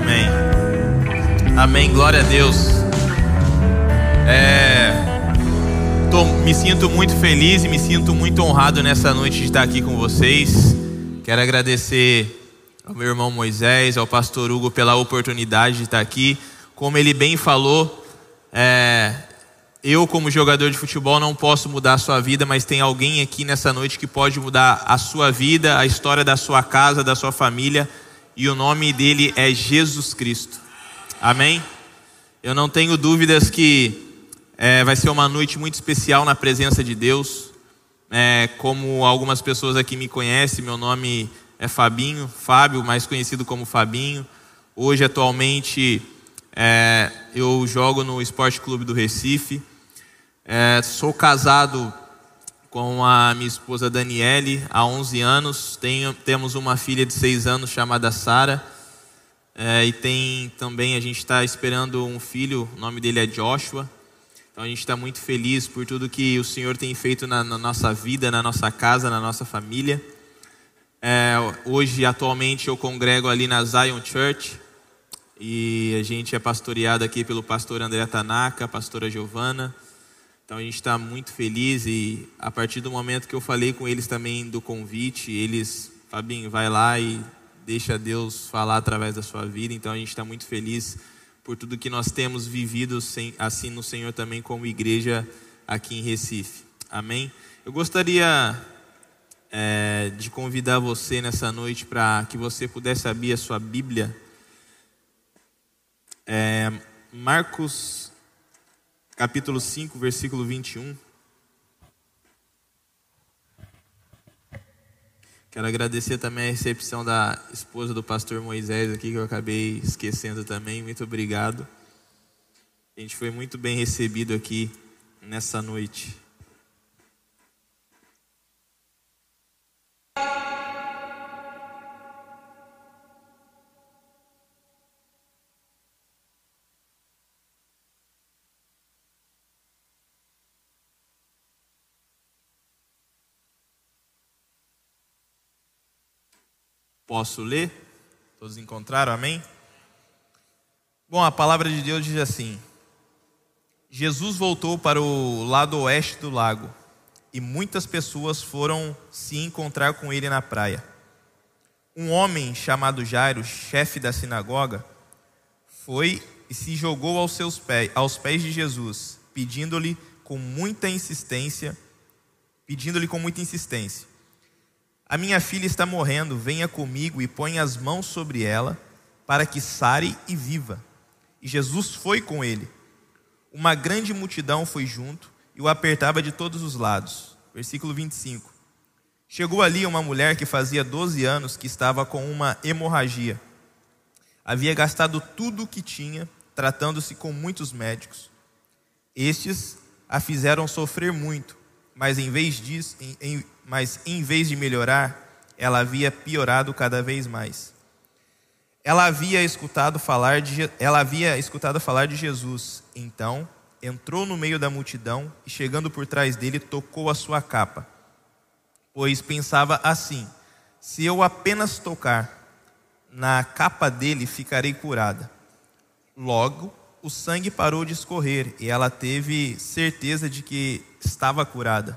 Amém. Amém. Glória a Deus. É, tô, me sinto muito feliz e me sinto muito honrado nessa noite de estar aqui com vocês. Quero agradecer ao meu irmão Moisés, ao pastor Hugo pela oportunidade de estar aqui. Como ele bem falou, é, eu, como jogador de futebol, não posso mudar a sua vida, mas tem alguém aqui nessa noite que pode mudar a sua vida, a história da sua casa, da sua família, e o nome dele é Jesus Cristo. Amém? Eu não tenho dúvidas que é, vai ser uma noite muito especial na presença de Deus. É, como algumas pessoas aqui me conhecem, meu nome é Fabinho, Fábio, mais conhecido como Fabinho. Hoje, atualmente, é, eu jogo no Esporte Clube do Recife. É, sou casado com a minha esposa Daniele há 11 anos. Tenho, temos uma filha de 6 anos chamada Sara. É, e tem também, a gente está esperando um filho, o nome dele é Joshua. Então a gente está muito feliz por tudo que o Senhor tem feito na, na nossa vida, na nossa casa, na nossa família. É, hoje, atualmente, eu congrego ali na Zion Church. E a gente é pastoreado aqui pelo pastor André Tanaka, pastora Giovana. Então a gente está muito feliz e a partir do momento que eu falei com eles também do convite, eles, Fabinho, vai lá e deixa Deus falar através da sua vida. Então a gente está muito feliz por tudo que nós temos vivido assim no Senhor também como igreja aqui em Recife. Amém? Eu gostaria é, de convidar você nessa noite para que você pudesse abrir a sua Bíblia. É, Marcos capítulo 5, versículo 21. Quero agradecer também a recepção da esposa do pastor Moisés aqui, que eu acabei esquecendo também. Muito obrigado. A gente foi muito bem recebido aqui nessa noite. Posso ler? Todos encontraram? Amém? Bom, a palavra de Deus diz assim: Jesus voltou para o lado oeste do lago e muitas pessoas foram se encontrar com ele na praia. Um homem chamado Jairo, chefe da sinagoga, foi e se jogou aos seus pés, aos pés de Jesus, pedindo-lhe com muita insistência, pedindo-lhe com muita insistência: a minha filha está morrendo, venha comigo e ponha as mãos sobre ela, para que sare e viva. E Jesus foi com ele. Uma grande multidão foi junto e o apertava de todos os lados. Versículo 25. Chegou ali uma mulher que fazia 12 anos que estava com uma hemorragia. Havia gastado tudo o que tinha, tratando-se com muitos médicos. Estes a fizeram sofrer muito, mas em vez disso, em, em, mas em vez de melhorar, ela havia piorado cada vez mais. Ela havia escutado falar de, ela havia escutado falar de Jesus. Então, entrou no meio da multidão e, chegando por trás dele, tocou a sua capa. Pois pensava assim: se eu apenas tocar na capa dele, ficarei curada. Logo, o sangue parou de escorrer e ela teve certeza de que estava curada.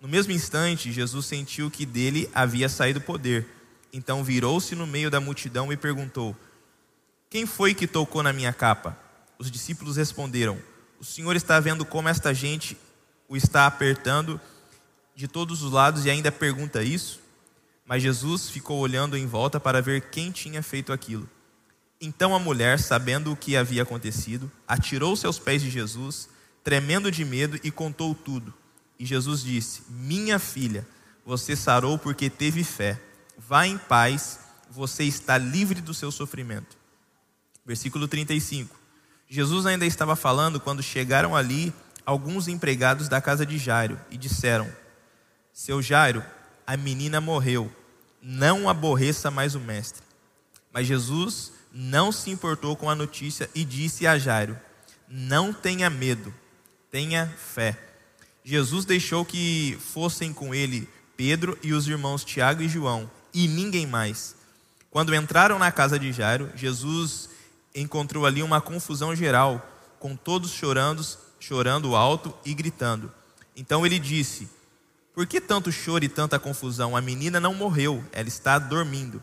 No mesmo instante, Jesus sentiu que dele havia saído poder. Então virou-se no meio da multidão e perguntou: Quem foi que tocou na minha capa? Os discípulos responderam: O Senhor está vendo como esta gente o está apertando de todos os lados e ainda pergunta isso? Mas Jesus ficou olhando em volta para ver quem tinha feito aquilo. Então a mulher, sabendo o que havia acontecido, atirou-se aos pés de Jesus, tremendo de medo, e contou tudo. E Jesus disse: Minha filha, você sarou porque teve fé. Vá em paz, você está livre do seu sofrimento. Versículo 35. Jesus ainda estava falando quando chegaram ali alguns empregados da casa de Jairo e disseram: Seu Jairo, a menina morreu. Não aborreça mais o mestre. Mas Jesus não se importou com a notícia e disse a Jairo: Não tenha medo, tenha fé. Jesus deixou que fossem com ele Pedro e os irmãos Tiago e João, e ninguém mais. Quando entraram na casa de Jairo, Jesus encontrou ali uma confusão geral, com todos chorando, chorando alto e gritando. Então ele disse: Por que tanto choro e tanta confusão? A menina não morreu, ela está dormindo.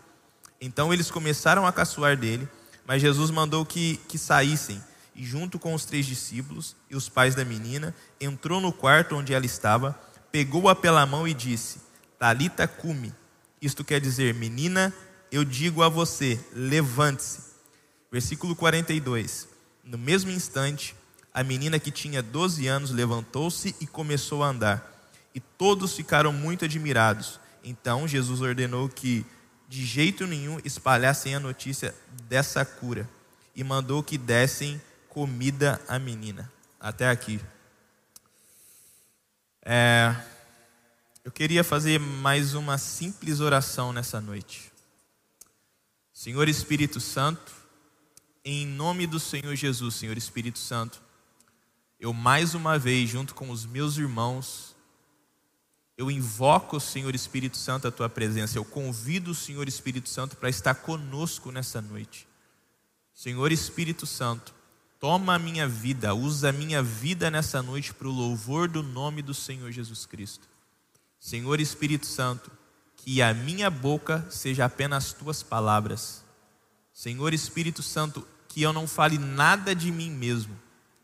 Então eles começaram a caçoar dele, mas Jesus mandou que, que saíssem e, junto com os três discípulos e os pais da menina, entrou no quarto onde ela estava, pegou-a pela mão e disse: Talita cume. Isto quer dizer, menina, eu digo a você, levante-se. Versículo 42. No mesmo instante, a menina que tinha 12 anos levantou-se e começou a andar. E todos ficaram muito admirados. Então Jesus ordenou que, de jeito nenhum, espalhassem a notícia dessa cura. E mandou que dessem comida à menina. Até aqui. É, eu queria fazer mais uma simples oração nessa noite. Senhor Espírito Santo, em nome do Senhor Jesus, Senhor Espírito Santo, eu mais uma vez, junto com os meus irmãos, eu invoco, Senhor Espírito Santo, a tua presença. Eu convido o Senhor Espírito Santo para estar conosco nessa noite. Senhor Espírito Santo, toma a minha vida, usa a minha vida nessa noite para o louvor do nome do Senhor Jesus Cristo. Senhor Espírito Santo, que a minha boca seja apenas tuas palavras. Senhor Espírito Santo, que eu não fale nada de mim mesmo.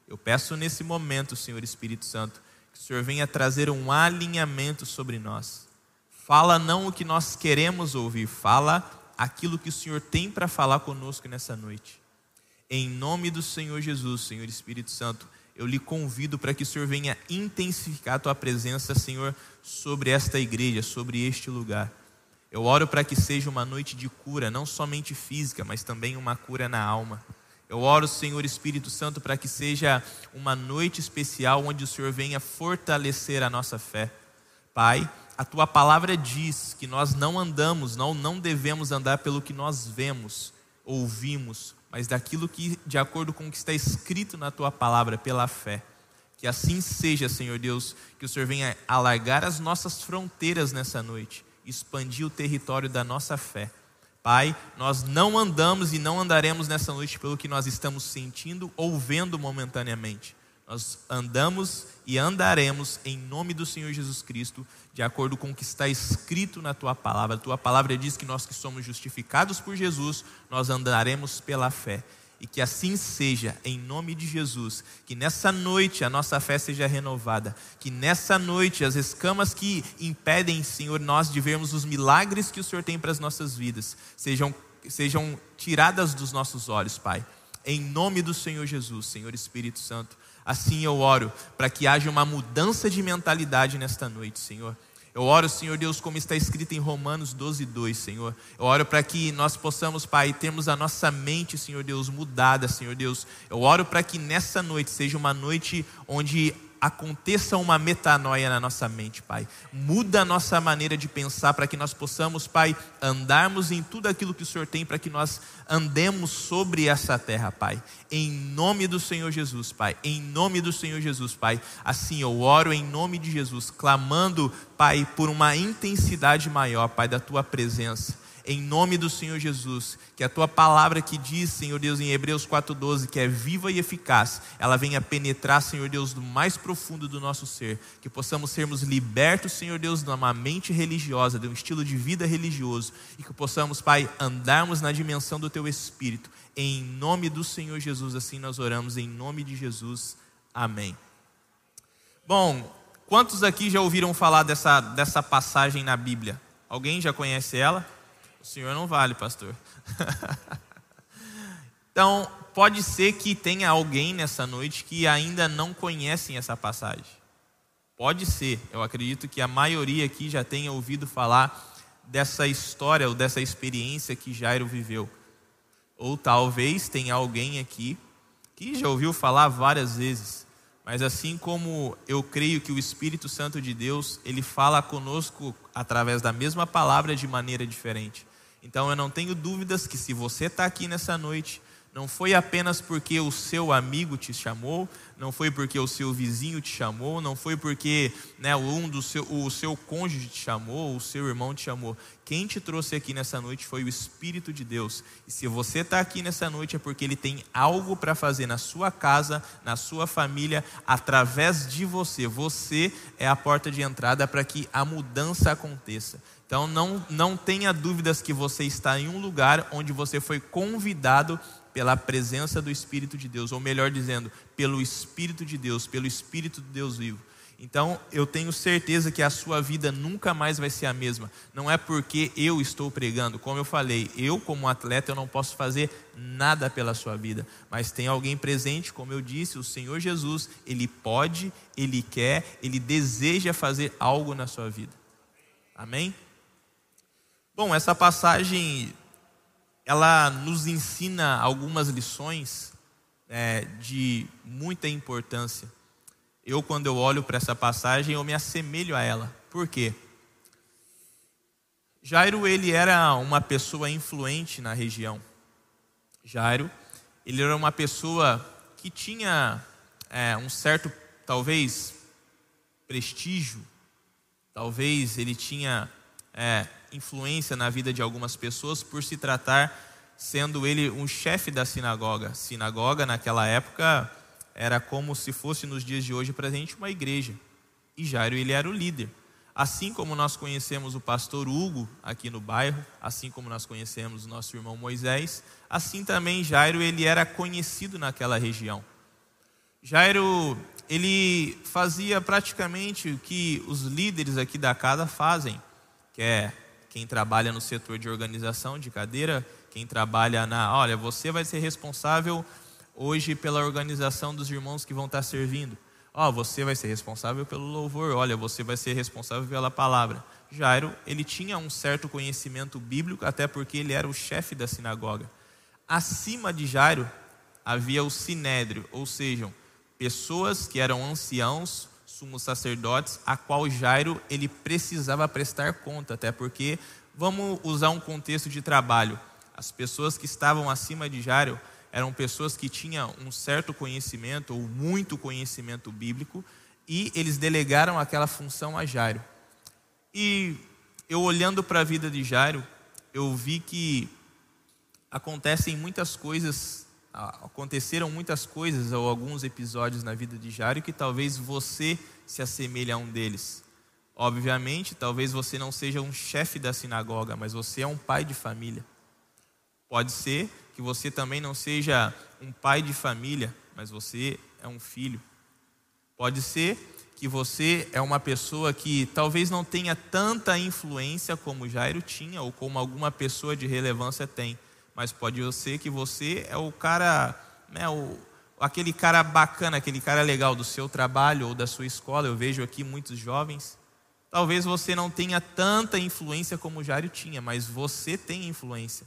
Eu peço nesse momento, Senhor Espírito Santo, que o Senhor venha trazer um alinhamento sobre nós. Fala não o que nós queremos ouvir, fala aquilo que o Senhor tem para falar conosco nessa noite. Em nome do Senhor Jesus, Senhor Espírito Santo, eu lhe convido para que o Senhor venha intensificar a tua presença, Senhor, sobre esta igreja, sobre este lugar. Eu oro para que seja uma noite de cura, não somente física, mas também uma cura na alma. Eu oro, Senhor Espírito Santo, para que seja uma noite especial onde o Senhor venha fortalecer a nossa fé. Pai, a tua palavra diz que nós não andamos, não, não devemos andar pelo que nós vemos, ouvimos, mas daquilo que, de acordo com o que está escrito na tua palavra, pela fé. Que assim seja, Senhor Deus, que o Senhor venha alargar as nossas fronteiras nessa noite, expandir o território da nossa fé. Pai, nós não andamos e não andaremos nessa noite pelo que nós estamos sentindo ou vendo momentaneamente. Nós andamos e andaremos em nome do Senhor Jesus Cristo, de acordo com o que está escrito na tua palavra. A tua palavra diz que nós que somos justificados por Jesus, nós andaremos pela fé. E que assim seja, em nome de Jesus. Que nessa noite a nossa fé seja renovada. Que nessa noite as escamas que impedem, Senhor, nós de vermos os milagres que o Senhor tem para as nossas vidas sejam, sejam tiradas dos nossos olhos, Pai. Em nome do Senhor Jesus, Senhor Espírito Santo. Assim eu oro para que haja uma mudança de mentalidade nesta noite, Senhor. Eu oro, Senhor Deus, como está escrito em Romanos 12, 2, Senhor. Eu oro para que nós possamos, Pai, termos a nossa mente, Senhor Deus, mudada, Senhor Deus. Eu oro para que nessa noite seja uma noite onde aconteça uma metanoia na nossa mente, Pai. Muda a nossa maneira de pensar para que nós possamos, Pai, andarmos em tudo aquilo que o Senhor tem para que nós andemos sobre essa terra, Pai. Em nome do Senhor Jesus, Pai. Em nome do Senhor Jesus, Pai. Assim eu oro em nome de Jesus, clamando, Pai, por uma intensidade maior, Pai, da tua presença em nome do Senhor Jesus, que a tua palavra que diz, Senhor Deus, em Hebreus 4,12, que é viva e eficaz, ela venha penetrar, Senhor Deus, do mais profundo do nosso ser, que possamos sermos libertos, Senhor Deus, de uma mente religiosa, de um estilo de vida religioso, e que possamos, Pai, andarmos na dimensão do teu Espírito, em nome do Senhor Jesus, assim nós oramos, em nome de Jesus, amém. Bom, quantos aqui já ouviram falar dessa, dessa passagem na Bíblia? Alguém já conhece ela? Senhor não vale, pastor. então, pode ser que tenha alguém nessa noite que ainda não conhecem essa passagem. Pode ser. Eu acredito que a maioria aqui já tenha ouvido falar dessa história ou dessa experiência que Jairo viveu. Ou talvez tenha alguém aqui que já ouviu falar várias vezes. Mas assim como eu creio que o Espírito Santo de Deus, ele fala conosco através da mesma palavra de maneira diferente. Então eu não tenho dúvidas que se você está aqui nessa noite, não foi apenas porque o seu amigo te chamou, não foi porque o seu vizinho te chamou, não foi porque né, um do seu, o seu cônjuge te chamou, o seu irmão te chamou. quem te trouxe aqui nessa noite foi o Espírito de Deus. E se você está aqui nessa noite é porque Ele tem algo para fazer na sua casa, na sua família, através de você. Você é a porta de entrada para que a mudança aconteça. Então não, não tenha dúvidas que você está em um lugar onde você foi convidado pela presença do Espírito de Deus, ou melhor dizendo, pelo Espírito de Deus, pelo Espírito de Deus vivo. Então, eu tenho certeza que a sua vida nunca mais vai ser a mesma. Não é porque eu estou pregando, como eu falei, eu como atleta eu não posso fazer nada pela sua vida, mas tem alguém presente, como eu disse, o Senhor Jesus, ele pode, ele quer, ele deseja fazer algo na sua vida. Amém? Bom, essa passagem ela nos ensina algumas lições é, de muita importância eu quando eu olho para essa passagem, eu me assemelho a ela. Por quê? Jairo, ele era uma pessoa influente na região. Jairo, ele era uma pessoa que tinha é, um certo, talvez, prestígio, talvez ele tinha é, influência na vida de algumas pessoas por se tratar, sendo ele um chefe da sinagoga. Sinagoga, naquela época, era como se fosse nos dias de hoje para a gente uma igreja. E Jairo ele era o líder. Assim como nós conhecemos o pastor Hugo aqui no bairro, assim como nós conhecemos o nosso irmão Moisés, assim também Jairo ele era conhecido naquela região. Jairo ele fazia praticamente o que os líderes aqui da casa fazem, que é quem trabalha no setor de organização de cadeira, quem trabalha na, olha, você vai ser responsável hoje pela organização dos irmãos que vão estar servindo. Ó, oh, você vai ser responsável pelo louvor, olha, você vai ser responsável pela palavra. Jairo, ele tinha um certo conhecimento bíblico, até porque ele era o chefe da sinagoga. Acima de Jairo havia o sinédrio, ou seja, pessoas que eram anciãos, sumos sacerdotes, a qual Jairo ele precisava prestar conta, até porque vamos usar um contexto de trabalho. As pessoas que estavam acima de Jairo eram pessoas que tinham um certo conhecimento ou muito conhecimento bíblico e eles delegaram aquela função a Jairo. E eu olhando para a vida de Jairo, eu vi que acontecem muitas coisas, aconteceram muitas coisas ou alguns episódios na vida de Jairo que talvez você se assemelhe a um deles. Obviamente, talvez você não seja um chefe da sinagoga, mas você é um pai de família. Pode ser que você também não seja um pai de família, mas você é um filho. Pode ser que você é uma pessoa que talvez não tenha tanta influência como Jairo tinha ou como alguma pessoa de relevância tem, mas pode ser que você é o cara, né, o, aquele cara bacana, aquele cara legal do seu trabalho ou da sua escola. Eu vejo aqui muitos jovens. Talvez você não tenha tanta influência como Jairo tinha, mas você tem influência.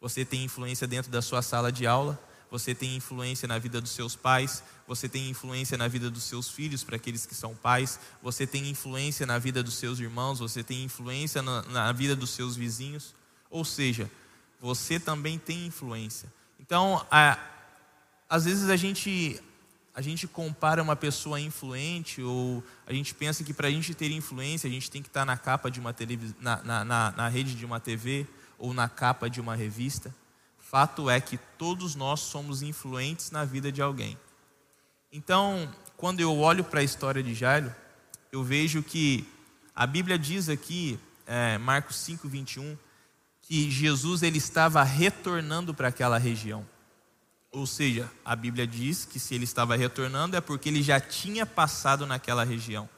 Você tem influência dentro da sua sala de aula, você tem influência na vida dos seus pais, você tem influência na vida dos seus filhos, para aqueles que são pais, você tem influência na vida dos seus irmãos, você tem influência na, na vida dos seus vizinhos. Ou seja, você também tem influência. Então, a, às vezes a gente, a gente compara uma pessoa influente, ou a gente pensa que para a gente ter influência, a gente tem que estar na capa de uma televisão, na, na, na, na rede de uma TV, ou na capa de uma revista. Fato é que todos nós somos influentes na vida de alguém. Então, quando eu olho para a história de Jairo, eu vejo que a Bíblia diz aqui, é, Marcos 5, 21, que Jesus ele estava retornando para aquela região. Ou seja, a Bíblia diz que se ele estava retornando é porque ele já tinha passado naquela região.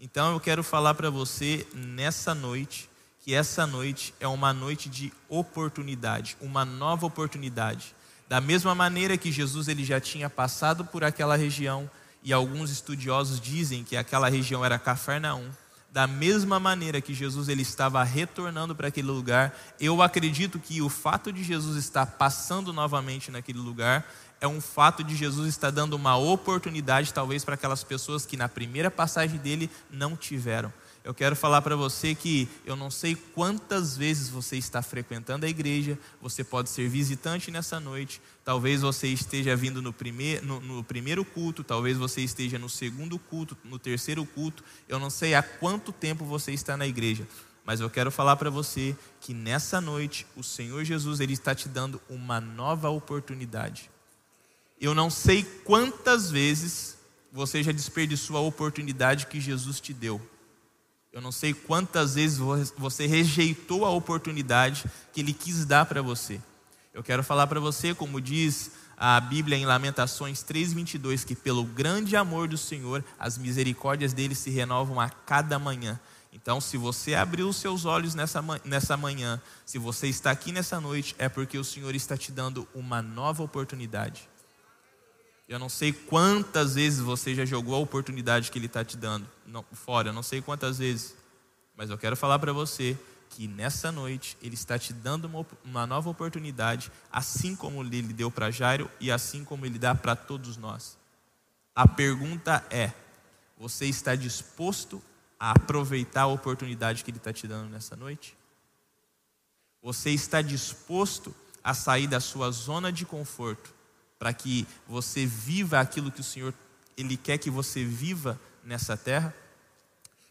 Então eu quero falar para você nessa noite que essa noite é uma noite de oportunidade, uma nova oportunidade. Da mesma maneira que Jesus ele já tinha passado por aquela região e alguns estudiosos dizem que aquela região era Cafarnaum, da mesma maneira que Jesus ele estava retornando para aquele lugar, eu acredito que o fato de Jesus estar passando novamente naquele lugar é um fato de Jesus estar dando uma oportunidade talvez para aquelas pessoas que na primeira passagem dele não tiveram. Eu quero falar para você que eu não sei quantas vezes você está frequentando a igreja, você pode ser visitante nessa noite, talvez você esteja vindo no primeiro, no, no primeiro culto, talvez você esteja no segundo culto, no terceiro culto, eu não sei há quanto tempo você está na igreja, Mas eu quero falar para você que nessa noite o Senhor Jesus ele está te dando uma nova oportunidade. Eu não sei quantas vezes você já desperdiçou a oportunidade que Jesus te deu. Eu não sei quantas vezes você rejeitou a oportunidade que ele quis dar para você. Eu quero falar para você, como diz a Bíblia em Lamentações 3:22, que pelo grande amor do Senhor, as misericórdias dele se renovam a cada manhã. Então, se você abriu os seus olhos nessa, nessa manhã, se você está aqui nessa noite, é porque o Senhor está te dando uma nova oportunidade. Eu não sei quantas vezes você já jogou a oportunidade que Ele está te dando não, fora, eu não sei quantas vezes, mas eu quero falar para você que nessa noite Ele está te dando uma, uma nova oportunidade, assim como Ele deu para Jairo e assim como Ele dá para todos nós. A pergunta é: você está disposto a aproveitar a oportunidade que Ele está te dando nessa noite? Você está disposto a sair da sua zona de conforto para que você viva aquilo que o Senhor Ele quer que você viva nessa terra?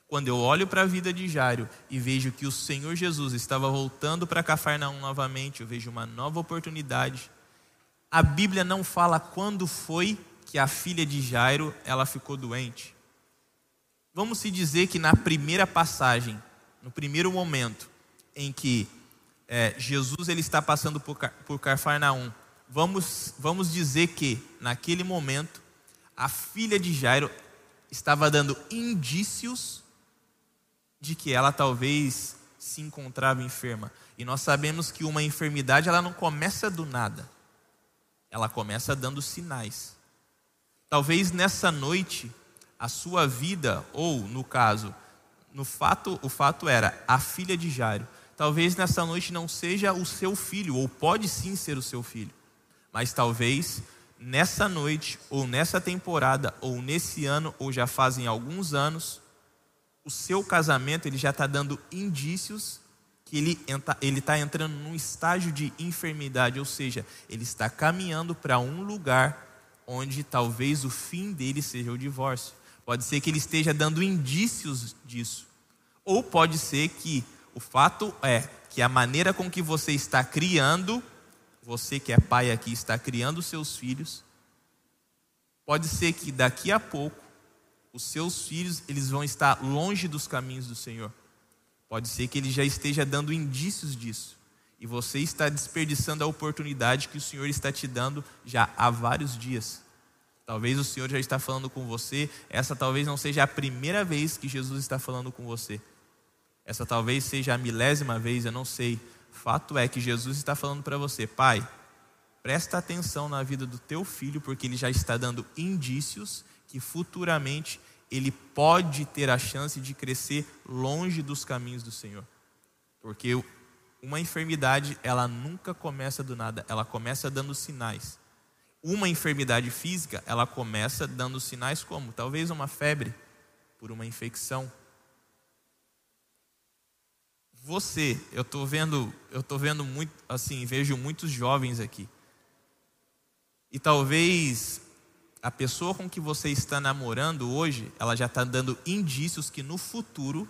Quando eu olho para a vida de Jairo e vejo que o Senhor Jesus estava voltando para Cafarnaum novamente, eu vejo uma nova oportunidade. A Bíblia não fala quando foi que a filha de Jairo ela ficou doente. Vamos se dizer que na primeira passagem, no primeiro momento em que é, Jesus ele está passando por, por Cafarnaum, vamos, vamos dizer que naquele momento a filha de Jairo estava dando indícios de que ela talvez se encontrava enferma. E nós sabemos que uma enfermidade ela não começa do nada. Ela começa dando sinais. Talvez nessa noite a sua vida, ou no caso, no fato, o fato era a filha de Jairo. Talvez nessa noite não seja o seu filho, ou pode sim ser o seu filho, mas talvez nessa noite, ou nessa temporada, ou nesse ano, ou já fazem alguns anos, o seu casamento ele já está dando indícios que ele está entrando num estágio de enfermidade, ou seja, ele está caminhando para um lugar onde talvez o fim dele seja o divórcio. Pode ser que ele esteja dando indícios disso. Ou pode ser que o fato é que a maneira com que você está criando, você que é pai aqui está criando seus filhos, pode ser que daqui a pouco os seus filhos eles vão estar longe dos caminhos do Senhor. Pode ser que ele já esteja dando indícios disso. E você está desperdiçando a oportunidade que o Senhor está te dando já há vários dias. Talvez o Senhor já está falando com você. Essa talvez não seja a primeira vez que Jesus está falando com você. Essa talvez seja a milésima vez, eu não sei. Fato é que Jesus está falando para você, pai, presta atenção na vida do teu filho, porque ele já está dando indícios que futuramente ele pode ter a chance de crescer longe dos caminhos do Senhor. Porque uma enfermidade, ela nunca começa do nada, ela começa dando sinais uma enfermidade física, ela começa dando sinais como talvez uma febre por uma infecção. Você, eu estou vendo, eu tô vendo muito, assim, vejo muitos jovens aqui. E talvez a pessoa com que você está namorando hoje, ela já está dando indícios que no futuro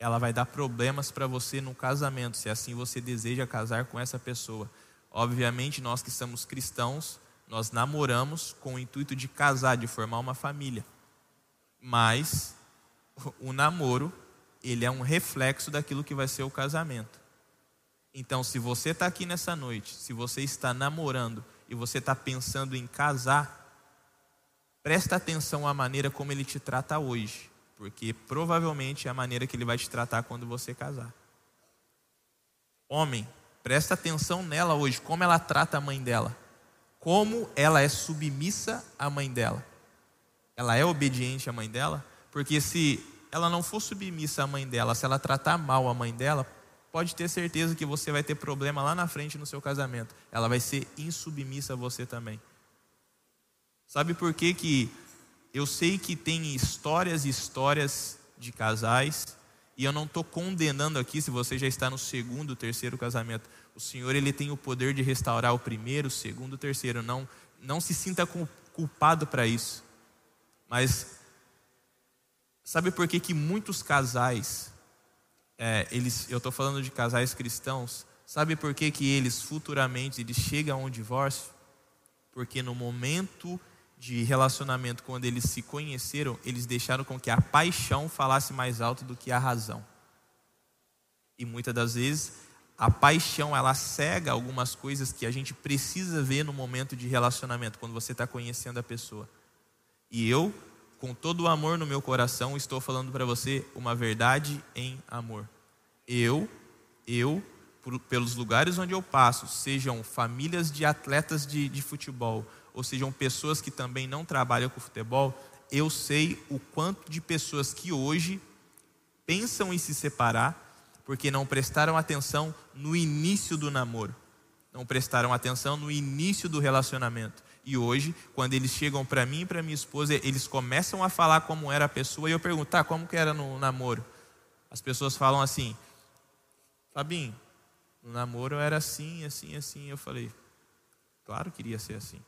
ela vai dar problemas para você no casamento, se assim você deseja casar com essa pessoa. Obviamente, nós que somos cristãos, nós namoramos com o intuito de casar, de formar uma família. Mas o namoro, ele é um reflexo daquilo que vai ser o casamento. Então, se você está aqui nessa noite, se você está namorando e você está pensando em casar, presta atenção à maneira como ele te trata hoje, porque provavelmente é a maneira que ele vai te tratar quando você casar. Homem, Presta atenção nela hoje, como ela trata a mãe dela. Como ela é submissa à mãe dela. Ela é obediente à mãe dela? Porque se ela não for submissa à mãe dela, se ela tratar mal a mãe dela, pode ter certeza que você vai ter problema lá na frente no seu casamento. Ela vai ser insubmissa a você também. Sabe por que que eu sei que tem histórias e histórias de casais e eu não estou condenando aqui se você já está no segundo, terceiro casamento. O Senhor ele tem o poder de restaurar o primeiro, o segundo, o terceiro. Não, não se sinta culpado para isso. Mas Sabe por que, que muitos casais, é, eles, eu estou falando de casais cristãos, sabe por que, que eles futuramente eles chegam a um divórcio? Porque no momento de relacionamento, quando eles se conheceram, eles deixaram com que a paixão falasse mais alto do que a razão. E muitas das vezes a paixão ela cega algumas coisas que a gente precisa ver no momento de relacionamento, quando você está conhecendo a pessoa. E eu com todo o amor no meu coração, estou falando para você uma verdade em amor. Eu, eu, por, pelos lugares onde eu passo, sejam famílias de atletas de, de futebol, ou sejam pessoas que também não trabalham com futebol, eu sei o quanto de pessoas que hoje pensam em se separar porque não prestaram atenção no início do namoro, não prestaram atenção no início do relacionamento. E hoje, quando eles chegam para mim e para minha esposa, eles começam a falar como era a pessoa e eu pergunto, tá, como que era no namoro? As pessoas falam assim, Fabinho, no namoro era assim, assim, assim. Eu falei, claro que iria ser assim.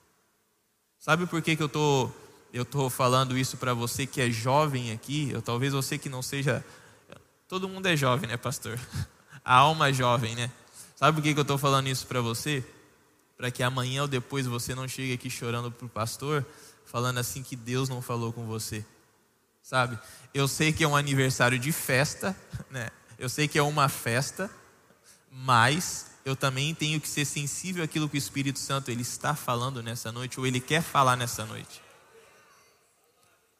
Sabe por que, que eu tô, eu tô falando isso para você que é jovem aqui? Eu, talvez você que não seja. Todo mundo é jovem, né, pastor? A alma é jovem, né? Sabe por que, que eu estou falando isso para você? Para que amanhã ou depois você não chegue aqui chorando para o pastor, falando assim que Deus não falou com você. Sabe? Eu sei que é um aniversário de festa, né? Eu sei que é uma festa, mas eu também tenho que ser sensível àquilo que o Espírito Santo ele está falando nessa noite ou ele quer falar nessa noite.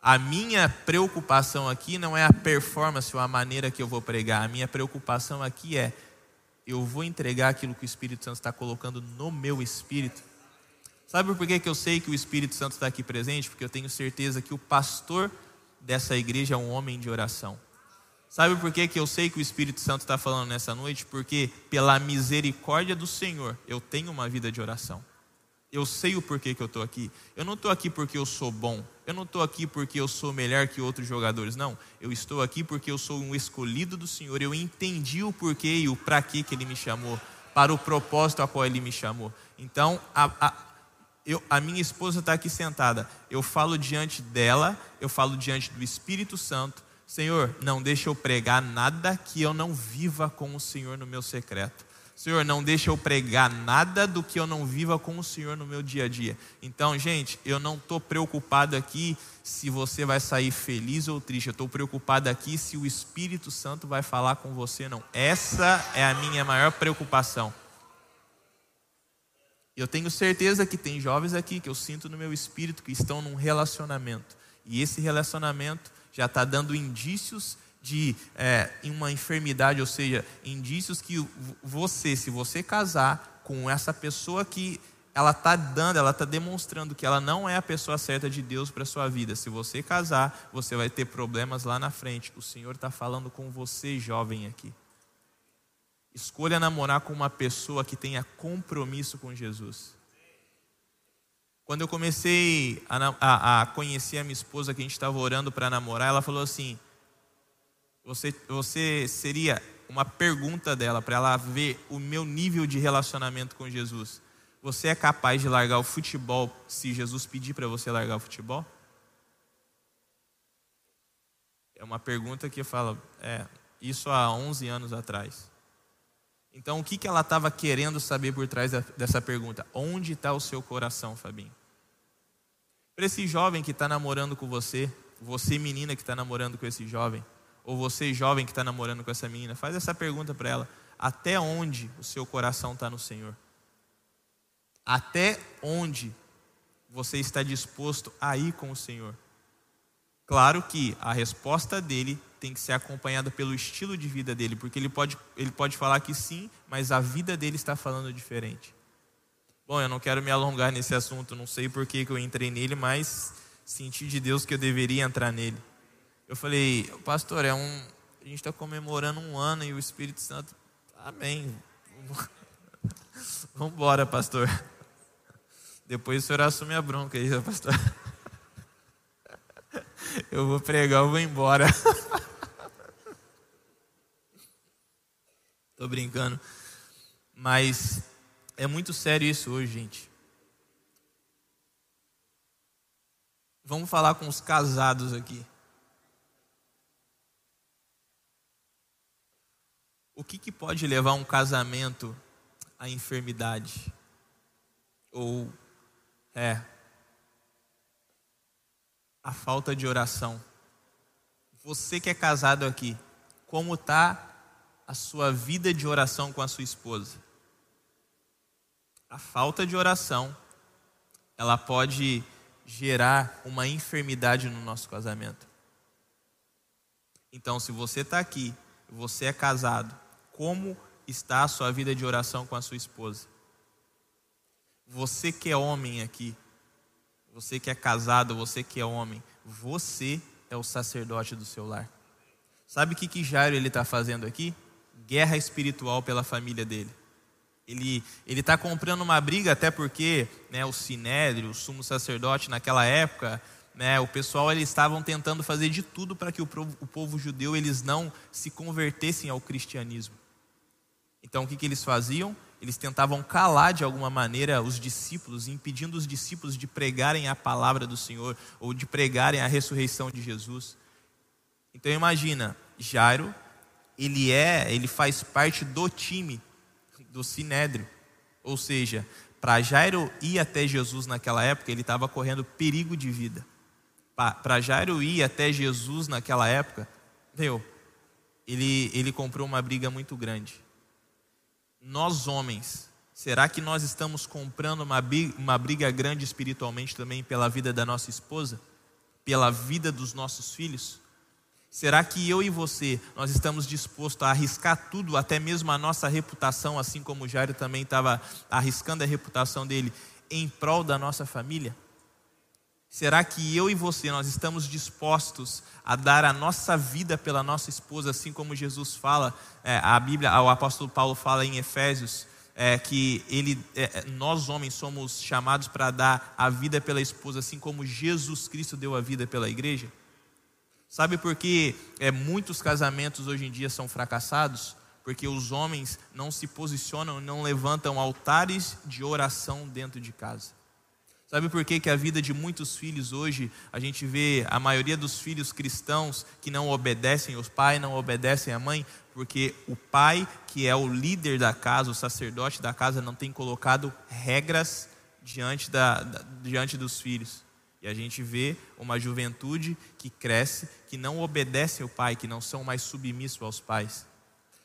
A minha preocupação aqui não é a performance ou a maneira que eu vou pregar. A minha preocupação aqui é eu vou entregar aquilo que o Espírito Santo está colocando no meu espírito. Sabe por que, que eu sei que o Espírito Santo está aqui presente? Porque eu tenho certeza que o pastor dessa igreja é um homem de oração. Sabe por que, que eu sei que o Espírito Santo está falando nessa noite? Porque, pela misericórdia do Senhor, eu tenho uma vida de oração. Eu sei o porquê que eu estou aqui. Eu não estou aqui porque eu sou bom. Eu não estou aqui porque eu sou melhor que outros jogadores. Não. Eu estou aqui porque eu sou um escolhido do Senhor. Eu entendi o porquê e o para que Ele me chamou. Para o propósito a qual Ele me chamou. Então, a, a, eu, a minha esposa está aqui sentada. Eu falo diante dela, eu falo diante do Espírito Santo. Senhor, não deixa eu pregar nada que eu não viva com o Senhor no meu secreto. Senhor, não deixa eu pregar nada do que eu não viva com o Senhor no meu dia a dia. Então, gente, eu não estou preocupado aqui se você vai sair feliz ou triste. Eu estou preocupado aqui se o Espírito Santo vai falar com você não. Essa é a minha maior preocupação. Eu tenho certeza que tem jovens aqui que eu sinto no meu espírito que estão num relacionamento. E esse relacionamento já está dando indícios de é, uma enfermidade, ou seja, indícios que você, se você casar com essa pessoa que ela está dando, ela está demonstrando que ela não é a pessoa certa de Deus para sua vida. Se você casar, você vai ter problemas lá na frente. O Senhor está falando com você, jovem, aqui. Escolha namorar com uma pessoa que tenha compromisso com Jesus. Quando eu comecei a, a, a conhecer a minha esposa, que a gente estava orando para namorar, ela falou assim: você, você seria uma pergunta dela para ela ver o meu nível de relacionamento com Jesus. Você é capaz de largar o futebol se Jesus pedir para você largar o futebol? É uma pergunta que eu falo, é, isso há 11 anos atrás. Então, o que, que ela estava querendo saber por trás dessa pergunta? Onde está o seu coração, Fabinho? Para esse jovem que está namorando com você, você menina que está namorando com esse jovem, ou você jovem que está namorando com essa menina, faz essa pergunta para ela: até onde o seu coração está no Senhor? Até onde você está disposto a ir com o Senhor? Claro que a resposta dele tem que ser acompanhada pelo estilo de vida dele, porque ele pode, ele pode falar que sim, mas a vida dele está falando diferente. Bom, eu não quero me alongar nesse assunto, não sei por que, eu entrei nele, mas senti de Deus que eu deveria entrar nele. Eu falei, pastor, é um, a gente está comemorando um ano e o Espírito Santo, amém. Vamos embora, pastor. Depois o senhor assume a bronca aí, pastor. Eu vou pregar, eu vou embora. Tô brincando. Mas é muito sério isso hoje, gente. Vamos falar com os casados aqui. O que, que pode levar um casamento à enfermidade? Ou, é, a falta de oração. Você que é casado aqui, como está a sua vida de oração com a sua esposa? A falta de oração, ela pode gerar uma enfermidade no nosso casamento. Então, se você está aqui, você é casado, como está a sua vida de oração com a sua esposa? Você que é homem aqui, você que é casado, você que é homem, você é o sacerdote do seu lar. Sabe o que, que Jairo ele está fazendo aqui? Guerra espiritual pela família dele. Ele ele está comprando uma briga até porque né, o sinédrio, o sumo sacerdote naquela época, né, o pessoal eles estavam tentando fazer de tudo para que o povo, o povo judeu eles não se convertessem ao cristianismo. Então o que, que eles faziam? eles tentavam calar de alguma maneira os discípulos, impedindo os discípulos de pregarem a palavra do Senhor ou de pregarem a ressurreição de Jesus. Então imagina, Jairo, ele é, ele faz parte do time do Sinédrio. Ou seja, para Jairo ir até Jesus naquela época, ele estava correndo perigo de vida. Para Jairo ir até Jesus naquela época, meu, ele, ele comprou uma briga muito grande nós homens, será que nós estamos comprando uma uma briga grande espiritualmente também pela vida da nossa esposa? Pela vida dos nossos filhos? Será que eu e você, nós estamos dispostos a arriscar tudo, até mesmo a nossa reputação, assim como o Jairo também estava arriscando a reputação dele, em prol da nossa família? Será que eu e você nós estamos dispostos a dar a nossa vida pela nossa esposa, assim como Jesus fala, é, a Bíblia, o apóstolo Paulo fala em Efésios, é, que ele, é, nós homens somos chamados para dar a vida pela esposa, assim como Jesus Cristo deu a vida pela igreja? Sabe por que é, muitos casamentos hoje em dia são fracassados? Porque os homens não se posicionam, não levantam altares de oração dentro de casa. Sabe por que, que a vida de muitos filhos hoje, a gente vê a maioria dos filhos cristãos que não obedecem os pais, não obedecem a mãe? Porque o pai, que é o líder da casa, o sacerdote da casa, não tem colocado regras diante, da, da diante dos filhos. E a gente vê uma juventude que cresce, que não obedece ao pai, que não são mais submissos aos pais.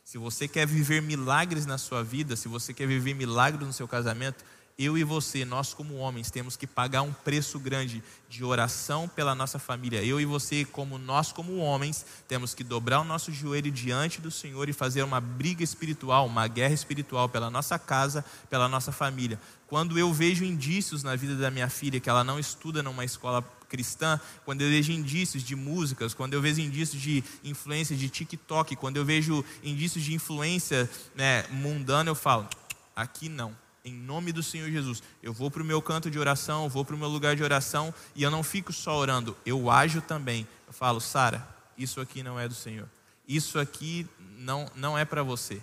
Se você quer viver milagres na sua vida, se você quer viver milagres no seu casamento, eu e você, nós como homens, temos que pagar um preço grande de oração pela nossa família. Eu e você, como nós como homens, temos que dobrar o nosso joelho diante do Senhor e fazer uma briga espiritual, uma guerra espiritual pela nossa casa, pela nossa família. Quando eu vejo indícios na vida da minha filha que ela não estuda numa escola cristã, quando eu vejo indícios de músicas, quando eu vejo indícios de influência de TikTok, quando eu vejo indícios de influência né, mundana, eu falo: aqui não em nome do Senhor Jesus. Eu vou para o meu canto de oração, vou para o meu lugar de oração e eu não fico só orando, eu ajo também. Eu falo, Sara, isso aqui não é do Senhor. Isso aqui não, não é para você.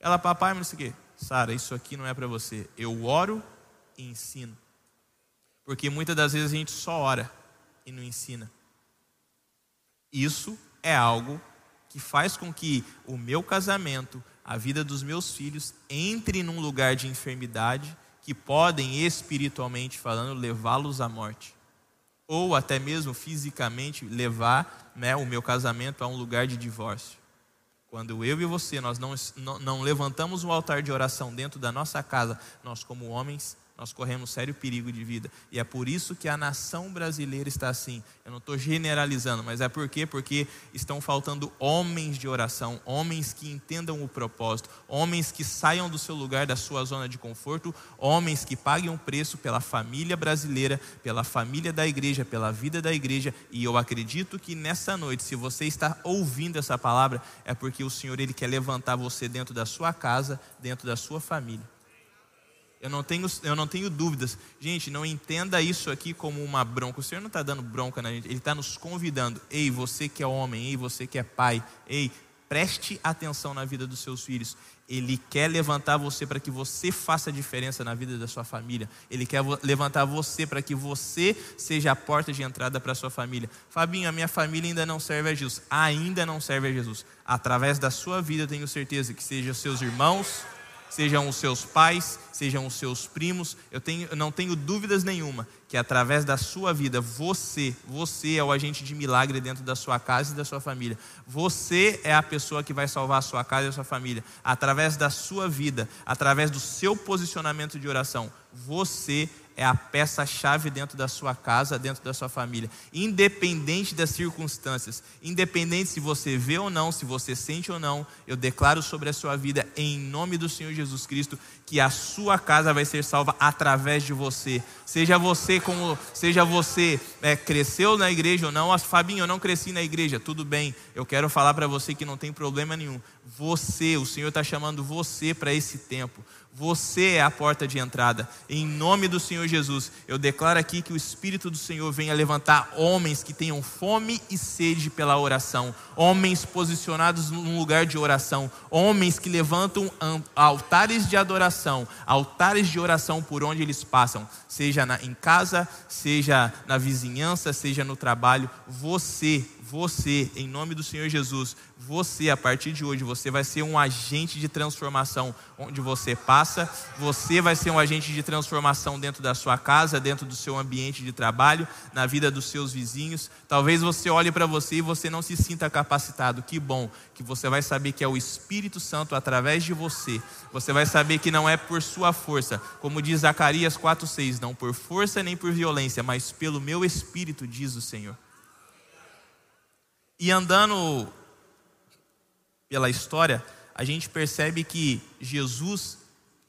Ela, papai, mas isso aqui. Sara, isso aqui não é para você. Eu oro e ensino. Porque muitas das vezes a gente só ora e não ensina. Isso é algo que faz com que o meu casamento, a vida dos meus filhos entre num lugar de enfermidade que podem, espiritualmente falando, levá-los à morte. Ou até mesmo fisicamente levar né, o meu casamento a um lugar de divórcio. Quando eu e você, nós não, não, levantamos um altar de oração dentro da nossa casa, nós como homens nós corremos sério perigo de vida. E é por isso que a nação brasileira está assim. Eu não estou generalizando, mas é por quê? Porque estão faltando homens de oração, homens que entendam o propósito, homens que saiam do seu lugar, da sua zona de conforto, homens que paguem um preço pela família brasileira, pela família da igreja, pela vida da igreja. E eu acredito que nessa noite, se você está ouvindo essa palavra, é porque o Senhor ele quer levantar você dentro da sua casa, dentro da sua família. Eu não tenho, eu não tenho dúvidas. Gente, não entenda isso aqui como uma bronca. O Senhor não está dando bronca na gente, Ele está nos convidando. Ei, você que é homem, ei, você que é pai, ei, preste atenção na vida dos seus filhos. Ele quer levantar você para que você faça diferença na vida da sua família. Ele quer levantar você para que você seja a porta de entrada para a sua família. Fabinho, a minha família ainda não serve a Jesus. Ainda não serve a Jesus. Através da sua vida, tenho certeza que sejam seus irmãos, sejam os seus pais, sejam os seus primos, eu, tenho, eu não tenho dúvidas nenhuma que através da sua vida, você, você é o agente de milagre dentro da sua casa e da sua família. Você é a pessoa que vai salvar a sua casa e a sua família. Através da sua vida, através do seu posicionamento de oração, você é a peça-chave dentro da sua casa, dentro da sua família. Independente das circunstâncias, independente se você vê ou não, se você sente ou não, eu declaro sobre a sua vida, em nome do Senhor Jesus Cristo, que a sua casa vai ser salva através de você. Seja você como, seja você é, cresceu na igreja ou não, Fabinho, eu não cresci na igreja, tudo bem. Eu quero falar para você que não tem problema nenhum. Você, o Senhor está chamando você para esse tempo. Você é a porta de entrada. Em nome do Senhor Jesus, eu declaro aqui que o Espírito do Senhor venha levantar homens que tenham fome e sede pela oração, homens posicionados num lugar de oração, homens que levantam altares de adoração, altares de oração por onde eles passam, seja na, em casa, seja na vizinhança, seja no trabalho. Você, você, em nome do Senhor Jesus, você, a partir de hoje, você vai ser um agente de transformação onde você passa, você vai ser um agente de transformação dentro da sua casa, dentro do seu ambiente de trabalho, na vida dos seus vizinhos. Talvez você olhe para você e você não se sinta capacitado. Que bom que você vai saber que é o Espírito Santo através de você. Você vai saber que não é por sua força, como diz Zacarias 4:6, não por força nem por violência, mas pelo meu espírito, diz o Senhor. E andando pela história, a gente percebe que Jesus,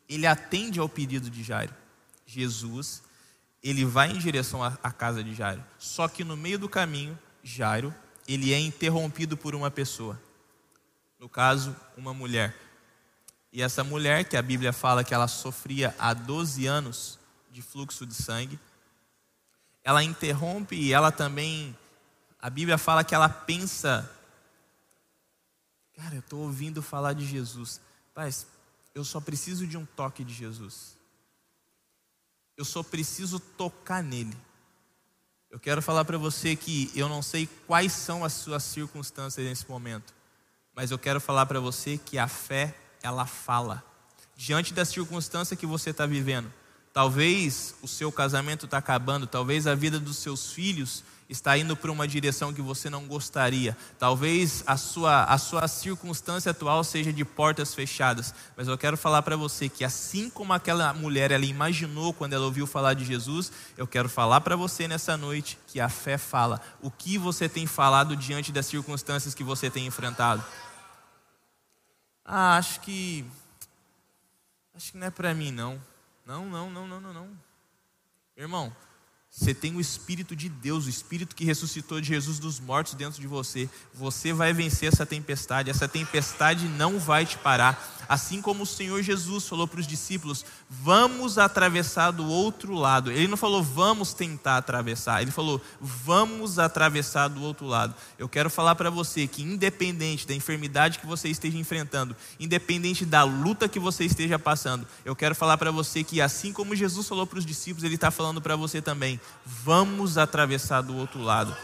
ele atende ao pedido de Jairo. Jesus, ele vai em direção à, casa de Jairo. Só que no meio do caminho, Jairo, ele é interrompido por uma pessoa. No caso, uma mulher. E essa mulher, que a Bíblia fala que ela sofria há 12 anos de fluxo de sangue, ela interrompe e ela também a Bíblia fala que ela pensa, cara, eu estou ouvindo falar de Jesus, mas eu só preciso de um toque de Jesus. Eu só preciso tocar nele. Eu quero falar para você que eu não sei quais são as suas circunstâncias nesse momento, mas eu quero falar para você que a fé, ela fala. Diante da circunstância que você está vivendo, talvez o seu casamento está acabando, talvez a vida dos seus filhos está indo para uma direção que você não gostaria. Talvez a sua, a sua circunstância atual seja de portas fechadas, mas eu quero falar para você que assim como aquela mulher ela imaginou quando ela ouviu falar de Jesus, eu quero falar para você nessa noite que a fé fala. O que você tem falado diante das circunstâncias que você tem enfrentado? Ah, acho que acho que não é para mim não. Não, não, não, não, não, não. Irmão, você tem o Espírito de Deus, o Espírito que ressuscitou de Jesus dos mortos dentro de você. Você vai vencer essa tempestade. Essa tempestade não vai te parar. Assim como o Senhor Jesus falou para os discípulos: vamos atravessar do outro lado. Ele não falou vamos tentar atravessar. Ele falou vamos atravessar do outro lado. Eu quero falar para você que, independente da enfermidade que você esteja enfrentando, independente da luta que você esteja passando, eu quero falar para você que, assim como Jesus falou para os discípulos, Ele está falando para você também vamos atravessar do outro lado.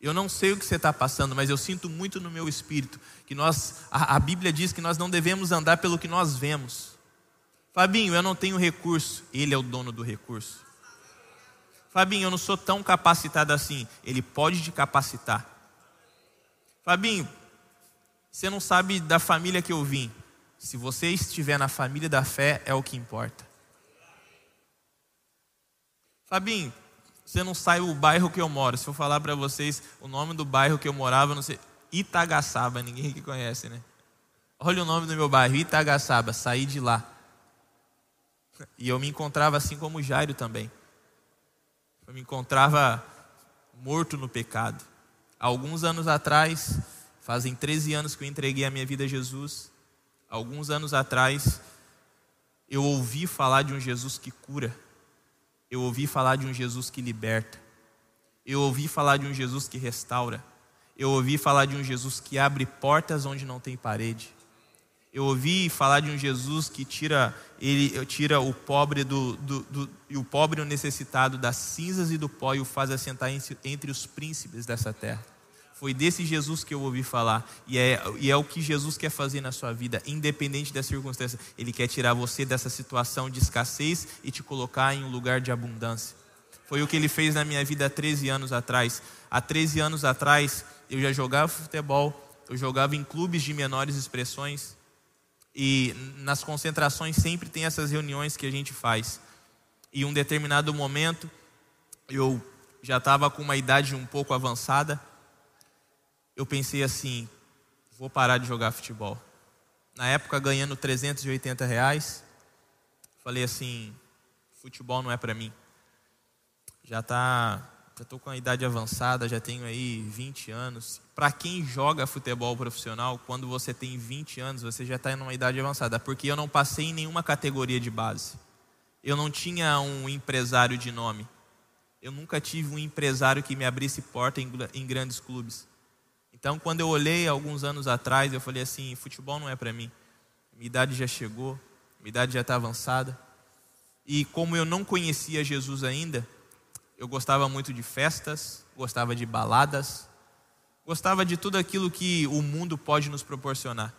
Eu não sei o que você está passando, mas eu sinto muito no meu espírito que nós, a, a, Bíblia diz que nós não devemos andar pelo que nós vemos. Fabinho, eu não tenho recurso, ele é o dono do recurso. Fabinho, eu não sou tão capacitado assim, ele pode te capacitar. Fabinho, você não sabe da família que eu vim. Se você estiver na família da fé, é o que importa. Fabinho, você não sabe o bairro que eu moro. Se eu falar para vocês o nome do bairro que eu morava, não sei. Itagaçaba, ninguém aqui conhece, né? Olha o nome do meu bairro, Itagaçaba, saí de lá. E eu me encontrava assim como Jairo também. Eu me encontrava morto no pecado. Alguns anos atrás, fazem 13 anos que eu entreguei a minha vida a Jesus. Alguns anos atrás, eu ouvi falar de um Jesus que cura. Eu ouvi falar de um Jesus que liberta. Eu ouvi falar de um Jesus que restaura. Eu ouvi falar de um Jesus que abre portas onde não tem parede. Eu ouvi falar de um Jesus que tira ele tira o pobre do, do, do, e o pobre o necessitado das cinzas e do pó e o faz assentar entre os príncipes dessa terra. Foi desse Jesus que eu ouvi falar. E é, e é o que Jesus quer fazer na sua vida, independente da circunstância. Ele quer tirar você dessa situação de escassez e te colocar em um lugar de abundância. Foi o que ele fez na minha vida há 13 anos atrás. Há 13 anos atrás, eu já jogava futebol, eu jogava em clubes de menores expressões. E nas concentrações sempre tem essas reuniões que a gente faz. E um determinado momento, eu já estava com uma idade um pouco avançada eu pensei assim: vou parar de jogar futebol. Na época, ganhando 380 reais, falei assim: futebol não é para mim. Já tá, já estou com a idade avançada, já tenho aí 20 anos. Para quem joga futebol profissional, quando você tem 20 anos, você já está em uma idade avançada, porque eu não passei em nenhuma categoria de base. Eu não tinha um empresário de nome. Eu nunca tive um empresário que me abrisse porta em, em grandes clubes. Então, quando eu olhei alguns anos atrás, eu falei assim: futebol não é para mim. Minha idade já chegou, minha idade já está avançada. E como eu não conhecia Jesus ainda, eu gostava muito de festas, gostava de baladas, gostava de tudo aquilo que o mundo pode nos proporcionar.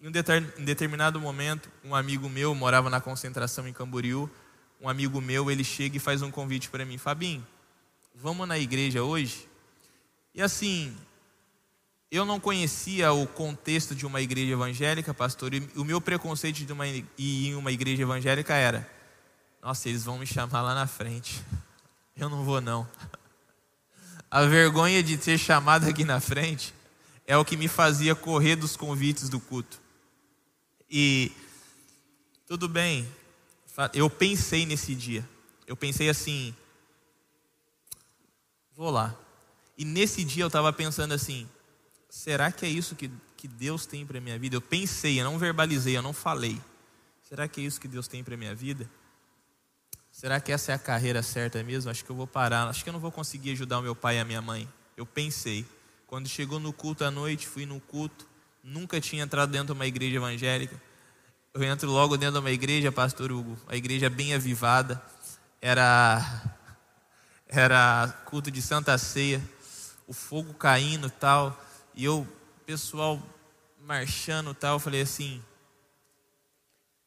Em um determinado momento, um amigo meu morava na concentração em Camboriú. Um amigo meu, ele chega e faz um convite para mim, Fabinho, vamos na igreja hoje? E assim, eu não conhecia o contexto de uma igreja evangélica, pastor, e o meu preconceito de uma, ir em uma igreja evangélica era: nossa, eles vão me chamar lá na frente. Eu não vou, não. A vergonha de ser chamado aqui na frente é o que me fazia correr dos convites do culto. E tudo bem, eu pensei nesse dia. Eu pensei assim: vou lá. E nesse dia eu estava pensando assim: será que é isso que, que Deus tem para a minha vida? Eu pensei, eu não verbalizei, eu não falei. Será que é isso que Deus tem para a minha vida? Será que essa é a carreira certa mesmo? Acho que eu vou parar. Acho que eu não vou conseguir ajudar o meu pai e a minha mãe. Eu pensei. Quando chegou no culto à noite, fui no culto. Nunca tinha entrado dentro de uma igreja evangélica. Eu entro logo dentro de uma igreja, Pastor Hugo. A igreja bem avivada. Era, era culto de Santa Ceia. O fogo caindo tal. E eu, pessoal marchando tal, eu falei assim: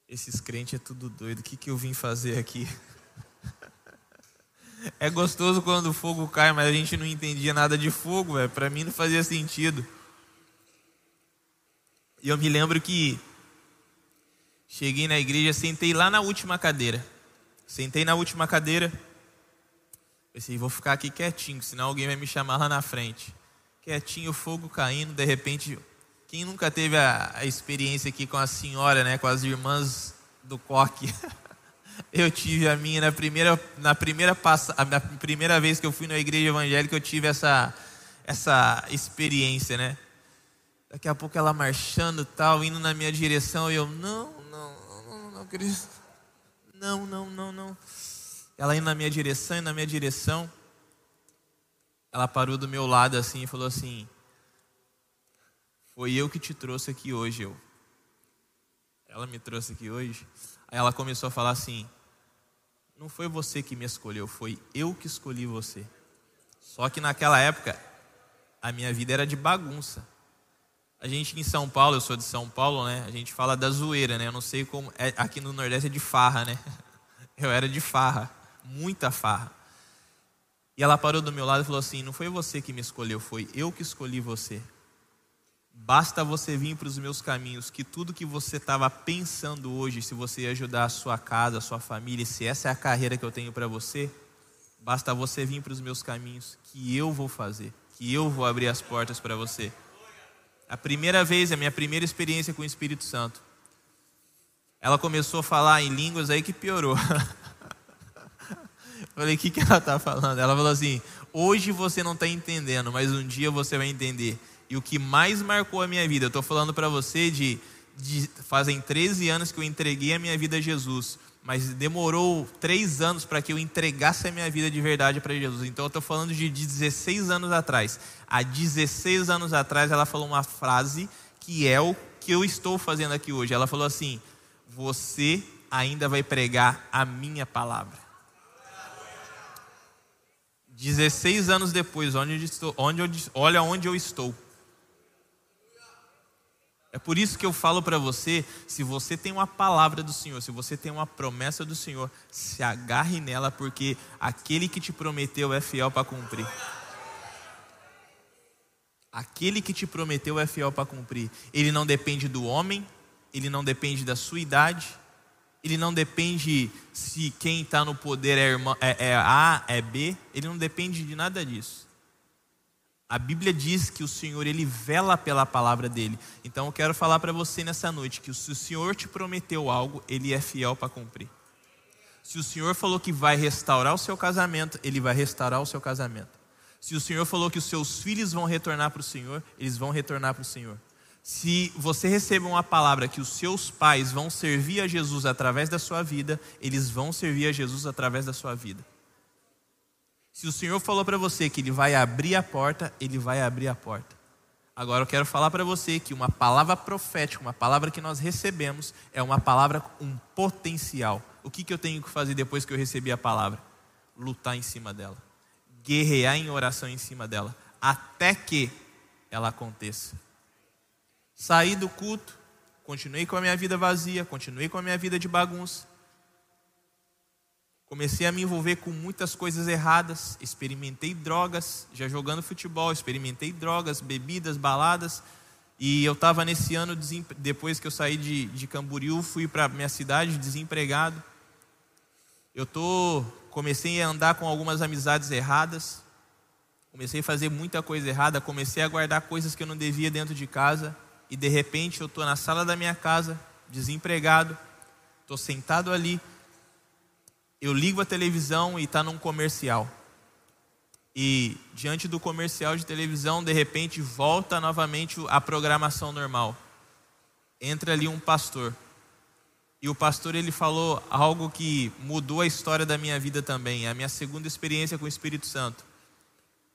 esses crentes é tudo doido, o que, que eu vim fazer aqui? É gostoso quando o fogo cai, mas a gente não entendia nada de fogo, para mim não fazia sentido. E eu me lembro que cheguei na igreja, sentei lá na última cadeira. Sentei na última cadeira. Pensei, vou ficar aqui quietinho, senão alguém vai me chamar lá na frente quietinho, fogo caindo, de repente, quem nunca teve a, a experiência aqui com a senhora, né, com as irmãs do coque? Eu tive a minha na primeira, na primeira passa, na primeira vez que eu fui na igreja evangélica, eu tive essa, essa experiência, né? Daqui a pouco ela marchando tal, indo na minha direção, e eu, não, não, não, não, Cristo. Não, não, não, não. Ela indo na minha direção, indo na minha direção ela parou do meu lado assim e falou assim: Foi eu que te trouxe aqui hoje, eu. Ela me trouxe aqui hoje. Aí ela começou a falar assim: Não foi você que me escolheu, foi eu que escolhi você. Só que naquela época, a minha vida era de bagunça. A gente em São Paulo, eu sou de São Paulo, né? A gente fala da zoeira, né? Eu não sei como. É, aqui no Nordeste é de farra, né? Eu era de farra, muita farra. E ela parou do meu lado e falou assim: Não foi você que me escolheu, foi eu que escolhi você. Basta você vir para os meus caminhos, que tudo que você estava pensando hoje, se você ajudar a sua casa, a sua família, se essa é a carreira que eu tenho para você, basta você vir para os meus caminhos, que eu vou fazer, que eu vou abrir as portas para você. A primeira vez, a minha primeira experiência com o Espírito Santo. Ela começou a falar em línguas aí que piorou. Falei, o que, que ela está falando? Ela falou assim: hoje você não está entendendo, mas um dia você vai entender. E o que mais marcou a minha vida, eu estou falando para você de, de. Fazem 13 anos que eu entreguei a minha vida a Jesus. mas demorou três anos para que eu entregasse a minha vida de verdade para Jesus. Então eu estou falando de 16 anos atrás. Há 16 anos atrás ela falou uma frase que é o que eu estou fazendo aqui hoje. Ela falou assim: Você ainda vai pregar a minha palavra. 16 anos depois, onde estou, onde eu, olha onde eu estou. É por isso que eu falo para você: se você tem uma palavra do Senhor, se você tem uma promessa do Senhor, se agarre nela, porque aquele que te prometeu é fiel para cumprir. Aquele que te prometeu é fiel para cumprir. Ele não depende do homem, ele não depende da sua idade, ele não depende se quem está no poder é, irmão, é, é A, é B, ele não depende de nada disso. A Bíblia diz que o Senhor ele vela pela palavra dele. Então eu quero falar para você nessa noite que se o Senhor te prometeu algo, ele é fiel para cumprir. Se o Senhor falou que vai restaurar o seu casamento, ele vai restaurar o seu casamento. Se o Senhor falou que os seus filhos vão retornar para o Senhor, eles vão retornar para o Senhor. Se você receber uma palavra que os seus pais vão servir a Jesus através da sua vida, eles vão servir a Jesus através da sua vida. Se o Senhor falou para você que Ele vai abrir a porta, Ele vai abrir a porta. Agora eu quero falar para você que uma palavra profética, uma palavra que nós recebemos, é uma palavra com um potencial. O que, que eu tenho que fazer depois que eu recebi a palavra? Lutar em cima dela, guerrear em oração em cima dela, até que ela aconteça. Saí do culto, continuei com a minha vida vazia, continuei com a minha vida de bagunça, Comecei a me envolver com muitas coisas erradas, experimentei drogas, já jogando futebol, experimentei drogas, bebidas, baladas. E eu estava nesse ano, depois que eu saí de, de Camboriú, fui para minha cidade desempregado. Eu tô, comecei a andar com algumas amizades erradas, comecei a fazer muita coisa errada, comecei a guardar coisas que eu não devia dentro de casa. E de repente eu estou na sala da minha casa, desempregado, estou sentado ali, eu ligo a televisão e está num comercial. E diante do comercial de televisão, de repente volta novamente a programação normal. Entra ali um pastor. E o pastor ele falou algo que mudou a história da minha vida também, a minha segunda experiência com o Espírito Santo.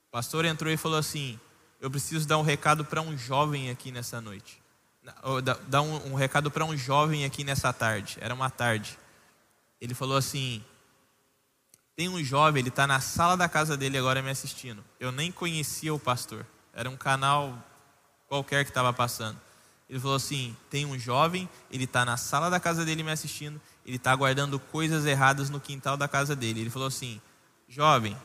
O pastor entrou e falou assim: Eu preciso dar um recado para um jovem aqui nessa noite. Dar um, um recado para um jovem aqui nessa tarde. Era uma tarde. Ele falou assim: tem um jovem, ele está na sala da casa dele agora me assistindo. Eu nem conhecia o pastor. Era um canal qualquer que estava passando. Ele falou assim: tem um jovem, ele está na sala da casa dele me assistindo, ele está guardando coisas erradas no quintal da casa dele. Ele falou assim: jovem,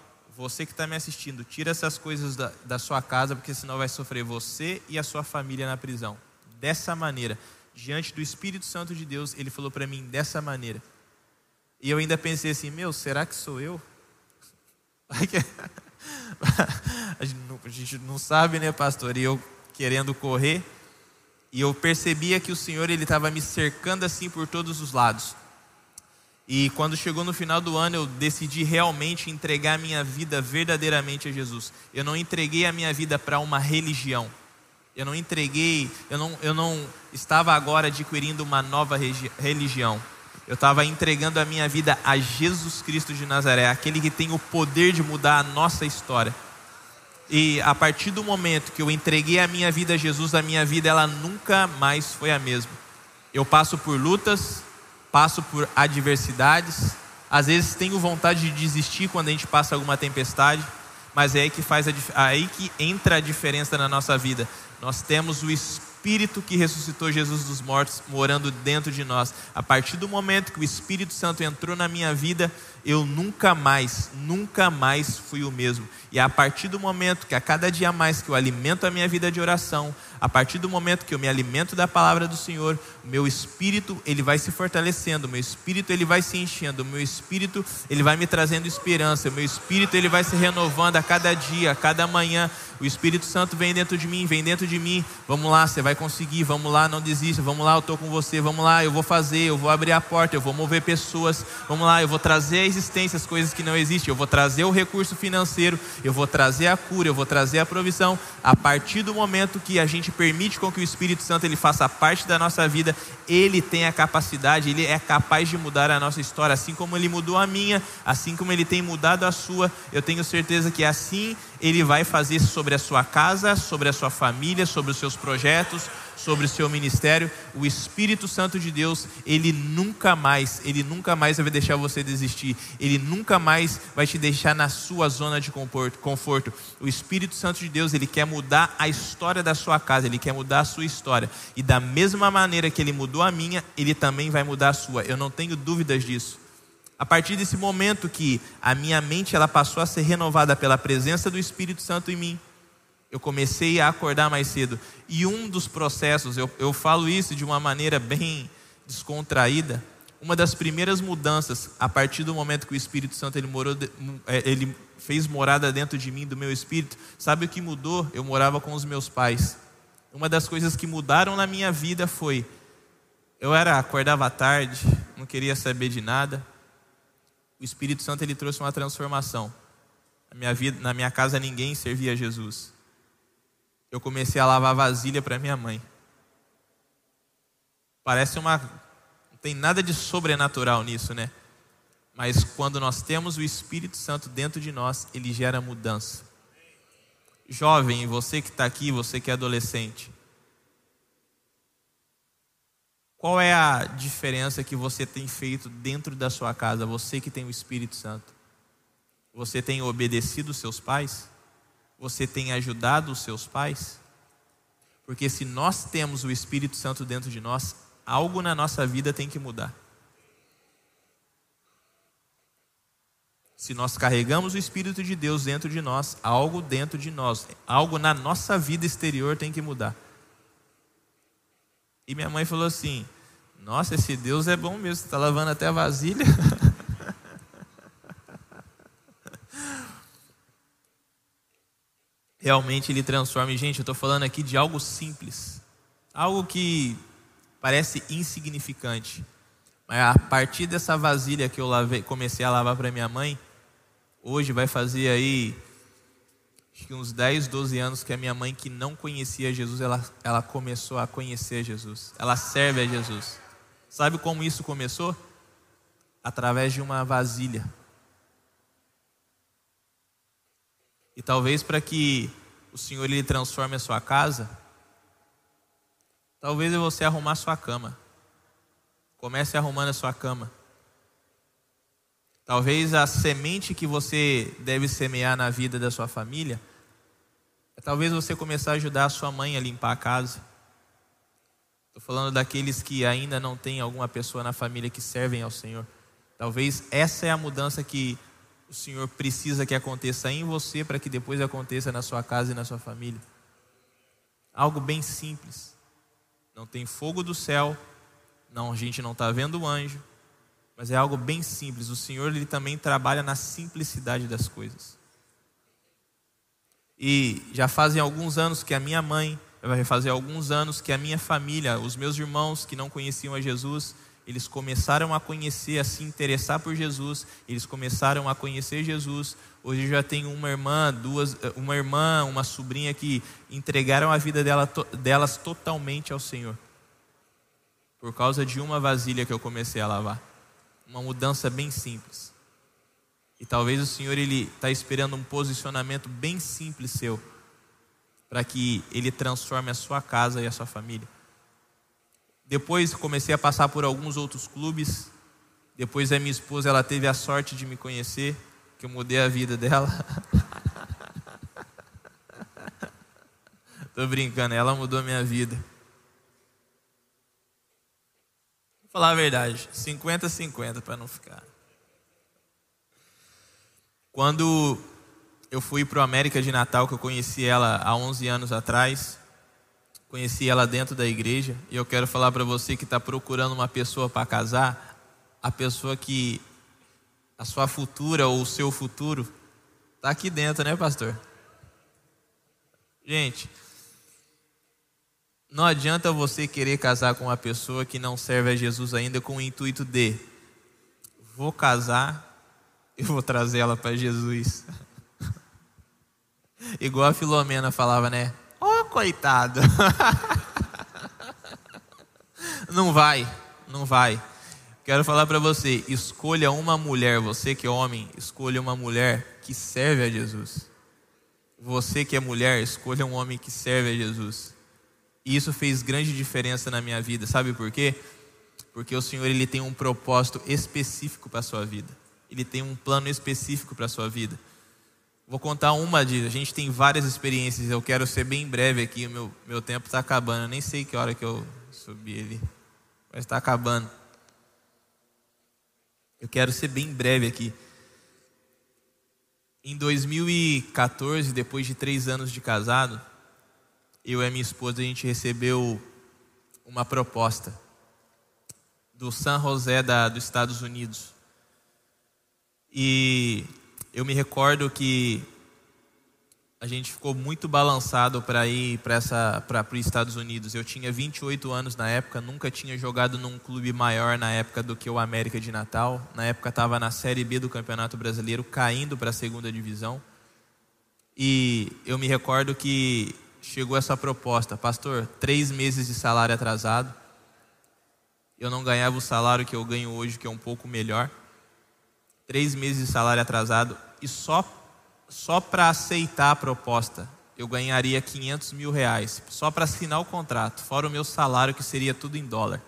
você que está me assistindo, tira essas coisas da, da sua casa, porque senão vai sofrer você e a sua família na prisão. Dessa maneira, diante do Espírito Santo de Deus, ele falou para mim dessa maneira. E eu ainda pensei assim: meu, será que sou eu? A gente não sabe, né, pastor? E eu querendo correr. E eu percebia que o Senhor ele estava me cercando assim por todos os lados. E quando chegou no final do ano, eu decidi realmente entregar minha vida verdadeiramente a Jesus. Eu não entreguei a minha vida para uma religião. Eu não entreguei, eu não, eu não estava agora adquirindo uma nova religião. Eu estava entregando a minha vida a Jesus Cristo de Nazaré, aquele que tem o poder de mudar a nossa história. E a partir do momento que eu entreguei a minha vida a Jesus, a minha vida ela nunca mais foi a mesma. Eu passo por lutas, passo por adversidades, às vezes tenho vontade de desistir quando a gente passa alguma tempestade, mas é aí que faz a, aí que entra a diferença na nossa vida. Nós temos o Espírito que ressuscitou Jesus dos mortos morando dentro de nós. A partir do momento que o Espírito Santo entrou na minha vida, eu nunca mais, nunca mais fui o mesmo. E a partir do momento que a cada dia mais que eu alimento a minha vida de oração, a partir do momento que eu me alimento da palavra do Senhor, meu espírito ele vai se fortalecendo, meu espírito ele vai se enchendo, meu espírito ele vai me trazendo esperança, meu espírito ele vai se renovando a cada dia, a cada manhã. O Espírito Santo vem dentro de mim, vem dentro de mim. Vamos lá, você vai conseguir. Vamos lá, não desista. Vamos lá, eu estou com você. Vamos lá, eu vou fazer, eu vou abrir a porta, eu vou mover pessoas. Vamos lá, eu vou trazer existência as coisas que não existem. Eu vou trazer o recurso financeiro, eu vou trazer a cura, eu vou trazer a provisão. A partir do momento que a gente permite com que o Espírito Santo ele faça parte da nossa vida, ele tem a capacidade, ele é capaz de mudar a nossa história, assim como ele mudou a minha, assim como ele tem mudado a sua. Eu tenho certeza que assim ele vai fazer sobre a sua casa, sobre a sua família, sobre os seus projetos, sobre o seu ministério, o Espírito Santo de Deus, ele nunca mais, ele nunca mais vai deixar você desistir, ele nunca mais vai te deixar na sua zona de conforto. O Espírito Santo de Deus, ele quer mudar a história da sua casa, ele quer mudar a sua história, e da mesma maneira que ele mudou a minha, ele também vai mudar a sua. Eu não tenho dúvidas disso. A partir desse momento que a minha mente ela passou a ser renovada pela presença do Espírito Santo em mim, eu comecei a acordar mais cedo. E um dos processos, eu, eu falo isso de uma maneira bem descontraída, uma das primeiras mudanças, a partir do momento que o Espírito Santo ele, morou, é, ele fez morada dentro de mim, do meu espírito, sabe o que mudou? Eu morava com os meus pais. Uma das coisas que mudaram na minha vida foi: eu era acordava tarde, não queria saber de nada. O Espírito Santo ele trouxe uma transformação. Na minha vida, na minha casa ninguém servia a Jesus eu comecei a lavar vasilha para minha mãe. Parece uma. Não tem nada de sobrenatural nisso, né? Mas quando nós temos o Espírito Santo dentro de nós, ele gera mudança. Jovem, você que está aqui, você que é adolescente, qual é a diferença que você tem feito dentro da sua casa, você que tem o Espírito Santo? Você tem obedecido seus pais? Você tem ajudado os seus pais? Porque se nós temos o Espírito Santo dentro de nós, algo na nossa vida tem que mudar. Se nós carregamos o Espírito de Deus dentro de nós, algo dentro de nós, algo na nossa vida exterior tem que mudar. E minha mãe falou assim: Nossa, esse Deus é bom mesmo, está lavando até a vasilha. realmente ele transforma. E, gente, eu estou falando aqui de algo simples, algo que parece insignificante. Mas a partir dessa vasilha que eu lavei, comecei a lavar para minha mãe, hoje vai fazer aí acho que uns 10, 12 anos que a minha mãe que não conhecia Jesus, ela, ela começou a conhecer Jesus. Ela serve a Jesus. Sabe como isso começou? Através de uma vasilha. E talvez para que o Senhor ele transforme a sua casa, talvez é você arrumar a sua cama. Comece arrumando a sua cama. Talvez a semente que você deve semear na vida da sua família, é talvez você começar a ajudar a sua mãe a limpar a casa. Estou falando daqueles que ainda não têm alguma pessoa na família que servem ao Senhor. Talvez essa é a mudança que o Senhor precisa que aconteça em você para que depois aconteça na sua casa e na sua família. Algo bem simples. Não tem fogo do céu, não, a gente não está vendo o anjo, mas é algo bem simples. O Senhor ele também trabalha na simplicidade das coisas. E já fazem alguns anos que a minha mãe, vai fazer alguns anos que a minha família, os meus irmãos que não conheciam a Jesus, eles começaram a conhecer, a se interessar por Jesus, eles começaram a conhecer Jesus. Hoje já tenho uma irmã, duas, uma irmã, uma sobrinha que entregaram a vida dela, delas totalmente ao Senhor. Por causa de uma vasilha que eu comecei a lavar. Uma mudança bem simples. E talvez o Senhor ele está esperando um posicionamento bem simples seu para que ele transforme a sua casa e a sua família. Depois comecei a passar por alguns outros clubes. Depois a minha esposa ela teve a sorte de me conhecer, que eu mudei a vida dela. Tô brincando, ela mudou a minha vida. Vou falar a verdade, 50-50 para não ficar. Quando eu fui para o América de Natal, que eu conheci ela há 11 anos atrás, Conheci ela dentro da igreja e eu quero falar para você que está procurando uma pessoa para casar, a pessoa que a sua futura ou o seu futuro está aqui dentro, né, pastor? Gente, não adianta você querer casar com uma pessoa que não serve a Jesus ainda com o intuito de vou casar e vou trazer ela para Jesus. Igual a Filomena falava, né? Coitado. não vai, não vai. Quero falar para você, escolha uma mulher, você que é homem, escolha uma mulher que serve a Jesus. Você que é mulher, escolha um homem que serve a Jesus. E isso fez grande diferença na minha vida, sabe por quê? Porque o Senhor ele tem um propósito específico para a sua vida. Ele tem um plano específico para a sua vida. Vou contar uma de. A gente tem várias experiências. Eu quero ser bem breve aqui. Meu, meu tempo está acabando. Eu nem sei que hora que eu subi ele. Mas está acabando. Eu quero ser bem breve aqui. Em 2014, depois de três anos de casado, eu e minha esposa a gente recebeu uma proposta do San José da, dos Estados Unidos. E eu me recordo que a gente ficou muito balançado para ir para os Estados Unidos. Eu tinha 28 anos na época, nunca tinha jogado num clube maior na época do que o América de Natal. Na época estava na Série B do Campeonato Brasileiro, caindo para a segunda divisão. E eu me recordo que chegou essa proposta, pastor, três meses de salário atrasado. Eu não ganhava o salário que eu ganho hoje, que é um pouco melhor. Três meses de salário atrasado e só só para aceitar a proposta, eu ganharia 500 mil reais, só para assinar o contrato, fora o meu salário, que seria tudo em dólar.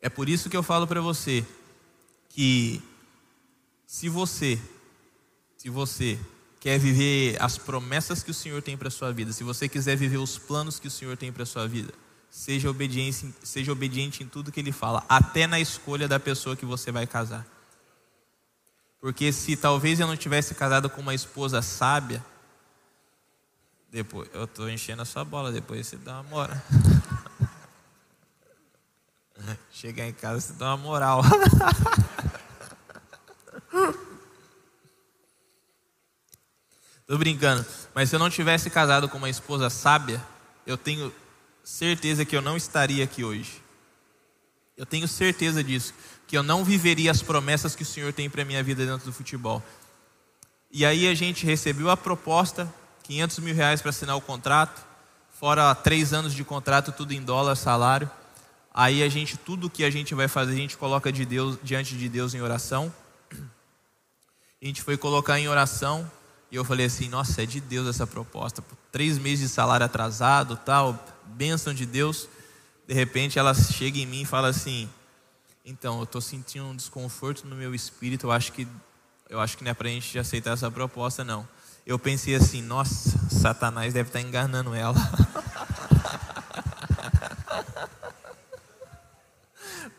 É por isso que eu falo para você que se você, se você quer viver as promessas que o Senhor tem para sua vida, se você quiser viver os planos que o Senhor tem para sua vida, seja obediente, seja obediente em tudo que Ele fala, até na escolha da pessoa que você vai casar. Porque se talvez eu não tivesse casado com uma esposa sábia, depois eu estou enchendo a sua bola, depois você dá uma moral. Chegar em casa você dá uma moral. Tô brincando, mas se eu não tivesse casado com uma esposa sábia, eu tenho certeza que eu não estaria aqui hoje. Eu tenho certeza disso que eu não viveria as promessas que o Senhor tem para minha vida dentro do futebol. E aí a gente recebeu a proposta, 500 mil reais para assinar o contrato, fora três anos de contrato, tudo em dólar, salário. Aí a gente, tudo que a gente vai fazer, a gente coloca de Deus, diante de Deus em oração. A gente foi colocar em oração, e eu falei assim, nossa, é de Deus essa proposta. Três meses de salário atrasado, tal, bênção de Deus. De repente ela chega em mim e fala assim, então, eu estou sentindo um desconforto no meu espírito. Eu acho que eu acho que não é para a gente aceitar essa proposta, não. Eu pensei assim, nossa, Satanás deve estar tá enganando ela.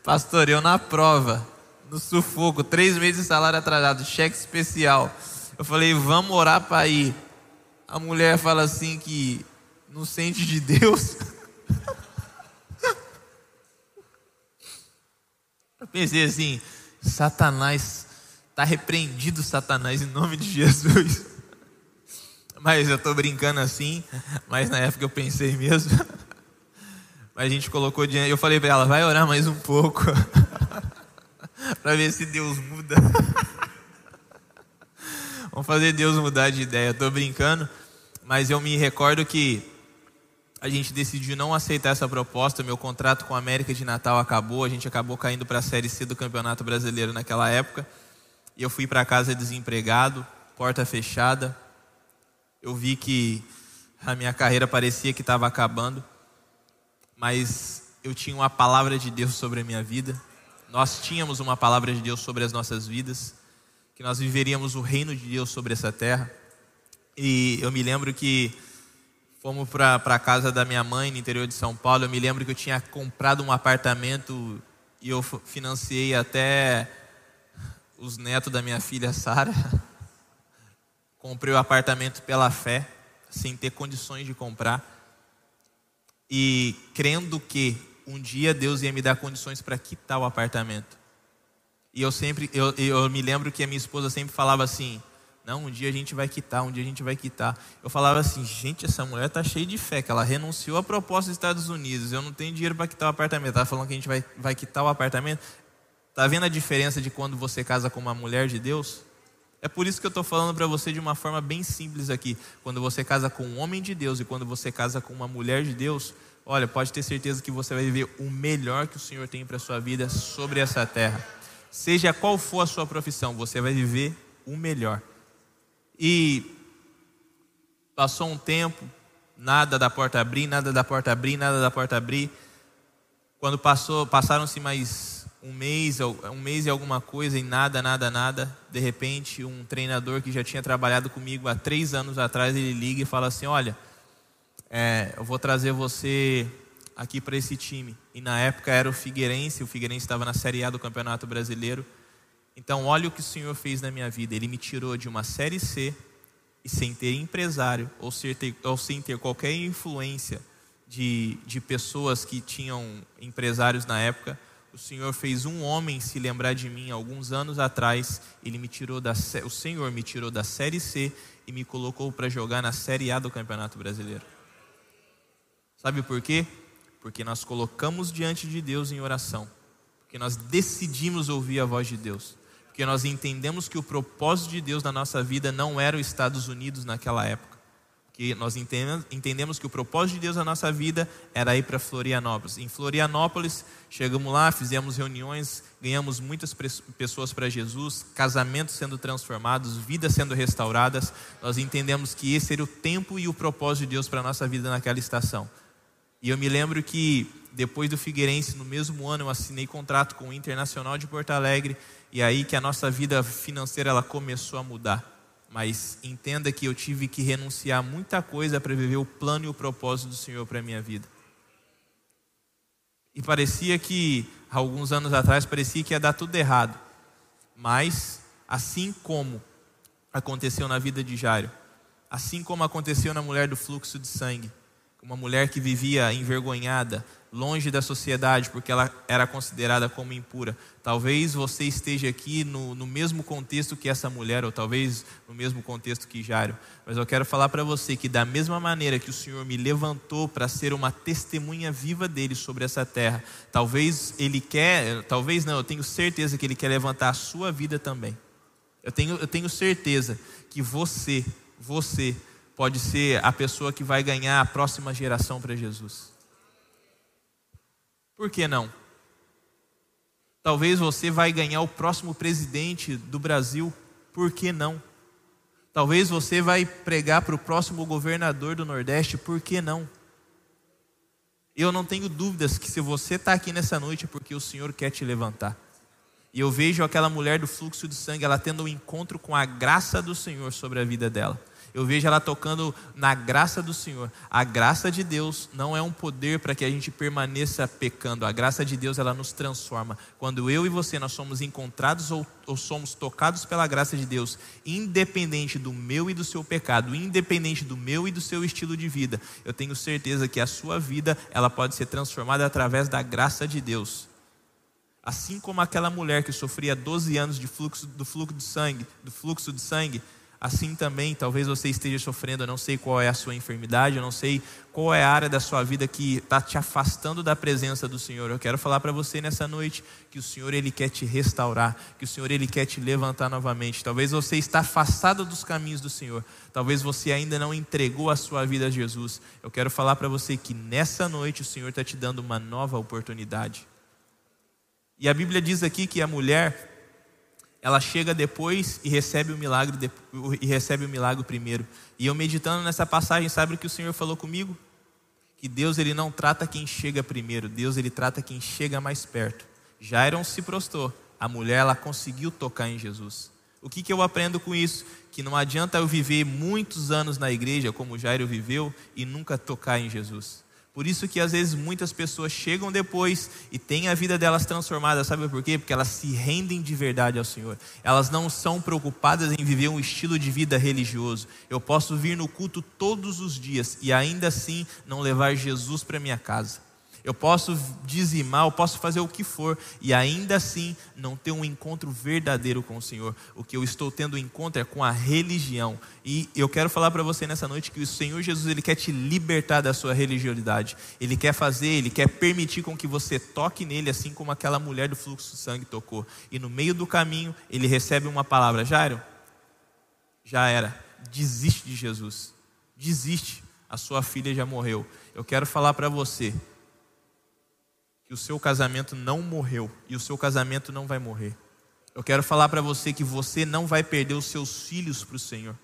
Pastor, eu na prova, no sufoco, três meses de salário atrasado, cheque especial. Eu falei, vamos orar para ir. A mulher fala assim que não sente de Deus. pensei assim: Satanás, está repreendido Satanás em nome de Jesus. Mas eu estou brincando assim, mas na época eu pensei mesmo. Mas a gente colocou diante, eu falei para ela: vai orar mais um pouco, para ver se Deus muda. Vamos fazer Deus mudar de ideia. Estou brincando, mas eu me recordo que a gente decidiu não aceitar essa proposta. Meu contrato com a América de Natal acabou. A gente acabou caindo para a Série C do Campeonato Brasileiro naquela época. E eu fui para casa desempregado, porta fechada. Eu vi que a minha carreira parecia que estava acabando. Mas eu tinha uma palavra de Deus sobre a minha vida. Nós tínhamos uma palavra de Deus sobre as nossas vidas. Que nós viveríamos o reino de Deus sobre essa terra. E eu me lembro que Fomos para a casa da minha mãe no interior de São Paulo. Eu me lembro que eu tinha comprado um apartamento e eu financiei até os netos da minha filha Sara. Comprei o apartamento pela fé, sem ter condições de comprar. E crendo que um dia Deus ia me dar condições para quitar o apartamento. E eu sempre, eu, eu me lembro que a minha esposa sempre falava assim: não, um dia a gente vai quitar, um dia a gente vai quitar. Eu falava assim, gente, essa mulher tá cheia de fé, que ela renunciou à proposta dos Estados Unidos. Eu não tenho dinheiro para quitar o apartamento. Tá falando que a gente vai, vai quitar o apartamento. Tá vendo a diferença de quando você casa com uma mulher de Deus? É por isso que eu estou falando para você de uma forma bem simples aqui. Quando você casa com um homem de Deus e quando você casa com uma mulher de Deus, olha, pode ter certeza que você vai viver o melhor que o Senhor tem para sua vida sobre essa terra. Seja qual for a sua profissão, você vai viver o melhor. E passou um tempo, nada da porta abrir, nada da porta abrir, nada da porta abrir. Quando passou, passaram-se mais um mês, um mês e alguma coisa, e nada, nada, nada. De repente, um treinador que já tinha trabalhado comigo há três anos atrás, ele liga e fala assim: Olha, é, eu vou trazer você aqui para esse time. E na época era o Figueirense, o Figueirense estava na Série A do Campeonato Brasileiro. Então, olha o que o Senhor fez na minha vida. Ele me tirou de uma Série C e sem ter empresário ou, ter, ou sem ter qualquer influência de, de pessoas que tinham empresários na época, o Senhor fez um homem se lembrar de mim alguns anos atrás. Ele me tirou da o Senhor me tirou da série C e me colocou para jogar na série A do Campeonato Brasileiro. Sabe por quê? Porque nós colocamos diante de Deus em oração. Porque nós decidimos ouvir a voz de Deus. Porque nós entendemos que o propósito de Deus na nossa vida não era os Estados Unidos naquela época que nós entendemos que o propósito de Deus na nossa vida era ir para Florianópolis. Em Florianópolis, chegamos lá, fizemos reuniões, ganhamos muitas pessoas para Jesus, casamentos sendo transformados, vidas sendo restauradas. Nós entendemos que esse era o tempo e o propósito de Deus para a nossa vida naquela estação. E eu me lembro que depois do Figueirense, no mesmo ano, eu assinei contrato com o Internacional de Porto Alegre, e aí que a nossa vida financeira ela começou a mudar mas entenda que eu tive que renunciar a muita coisa para viver o plano e o propósito do Senhor para a minha vida. E parecia que, alguns anos atrás, parecia que ia dar tudo errado. Mas, assim como aconteceu na vida de Jairo, assim como aconteceu na mulher do fluxo de sangue, uma mulher que vivia envergonhada, longe da sociedade, porque ela era considerada como impura. Talvez você esteja aqui no, no mesmo contexto que essa mulher, ou talvez no mesmo contexto que Jairo. Mas eu quero falar para você que, da mesma maneira que o Senhor me levantou para ser uma testemunha viva dele sobre essa terra, talvez ele quer, talvez não, eu tenho certeza que ele quer levantar a sua vida também. Eu tenho, eu tenho certeza que você, você, pode ser a pessoa que vai ganhar a próxima geração para Jesus. Por que não? Talvez você vai ganhar o próximo presidente do Brasil, por que não? Talvez você vai pregar para o próximo governador do Nordeste, por que não? Eu não tenho dúvidas que se você está aqui nessa noite é porque o Senhor quer te levantar. E eu vejo aquela mulher do fluxo de sangue, ela tendo um encontro com a graça do Senhor sobre a vida dela. Eu vejo ela tocando na graça do Senhor. A graça de Deus não é um poder para que a gente permaneça pecando. A graça de Deus ela nos transforma. Quando eu e você nós somos encontrados ou, ou somos tocados pela graça de Deus, independente do meu e do seu pecado, independente do meu e do seu estilo de vida, eu tenho certeza que a sua vida ela pode ser transformada através da graça de Deus. Assim como aquela mulher que sofria 12 anos de fluxo, do fluxo de sangue, do fluxo de sangue, Assim também, talvez você esteja sofrendo, eu não sei qual é a sua enfermidade, eu não sei qual é a área da sua vida que está te afastando da presença do Senhor. Eu quero falar para você nessa noite que o Senhor ele quer te restaurar, que o Senhor ele quer te levantar novamente. Talvez você está afastado dos caminhos do Senhor. Talvez você ainda não entregou a sua vida a Jesus. Eu quero falar para você que nessa noite o Senhor está te dando uma nova oportunidade. E a Bíblia diz aqui que a mulher ela chega depois e recebe o milagre e recebe o milagre primeiro. E eu meditando nessa passagem, sabe o que o Senhor falou comigo? Que Deus ele não trata quem chega primeiro, Deus ele trata quem chega mais perto. Jairo se prostrou, a mulher ela conseguiu tocar em Jesus. O que, que eu aprendo com isso? Que não adianta eu viver muitos anos na igreja, como Jairo viveu, e nunca tocar em Jesus. Por isso que às vezes muitas pessoas chegam depois e têm a vida delas transformada, sabe por quê? Porque elas se rendem de verdade ao Senhor. Elas não são preocupadas em viver um estilo de vida religioso. Eu posso vir no culto todos os dias e ainda assim não levar Jesus para minha casa. Eu posso dizimar, eu posso fazer o que for e ainda assim não ter um encontro verdadeiro com o Senhor. O que eu estou tendo encontro é com a religião. E eu quero falar para você nessa noite que o Senhor Jesus ele quer te libertar da sua religiosidade. Ele quer fazer, ele quer permitir com que você toque nele assim como aquela mulher do fluxo de sangue tocou. E no meio do caminho ele recebe uma palavra, Jairo, já era. Desiste de Jesus. Desiste. A sua filha já morreu. Eu quero falar para você que o seu casamento não morreu e o seu casamento não vai morrer. Eu quero falar para você que você não vai perder os seus filhos para o Senhor.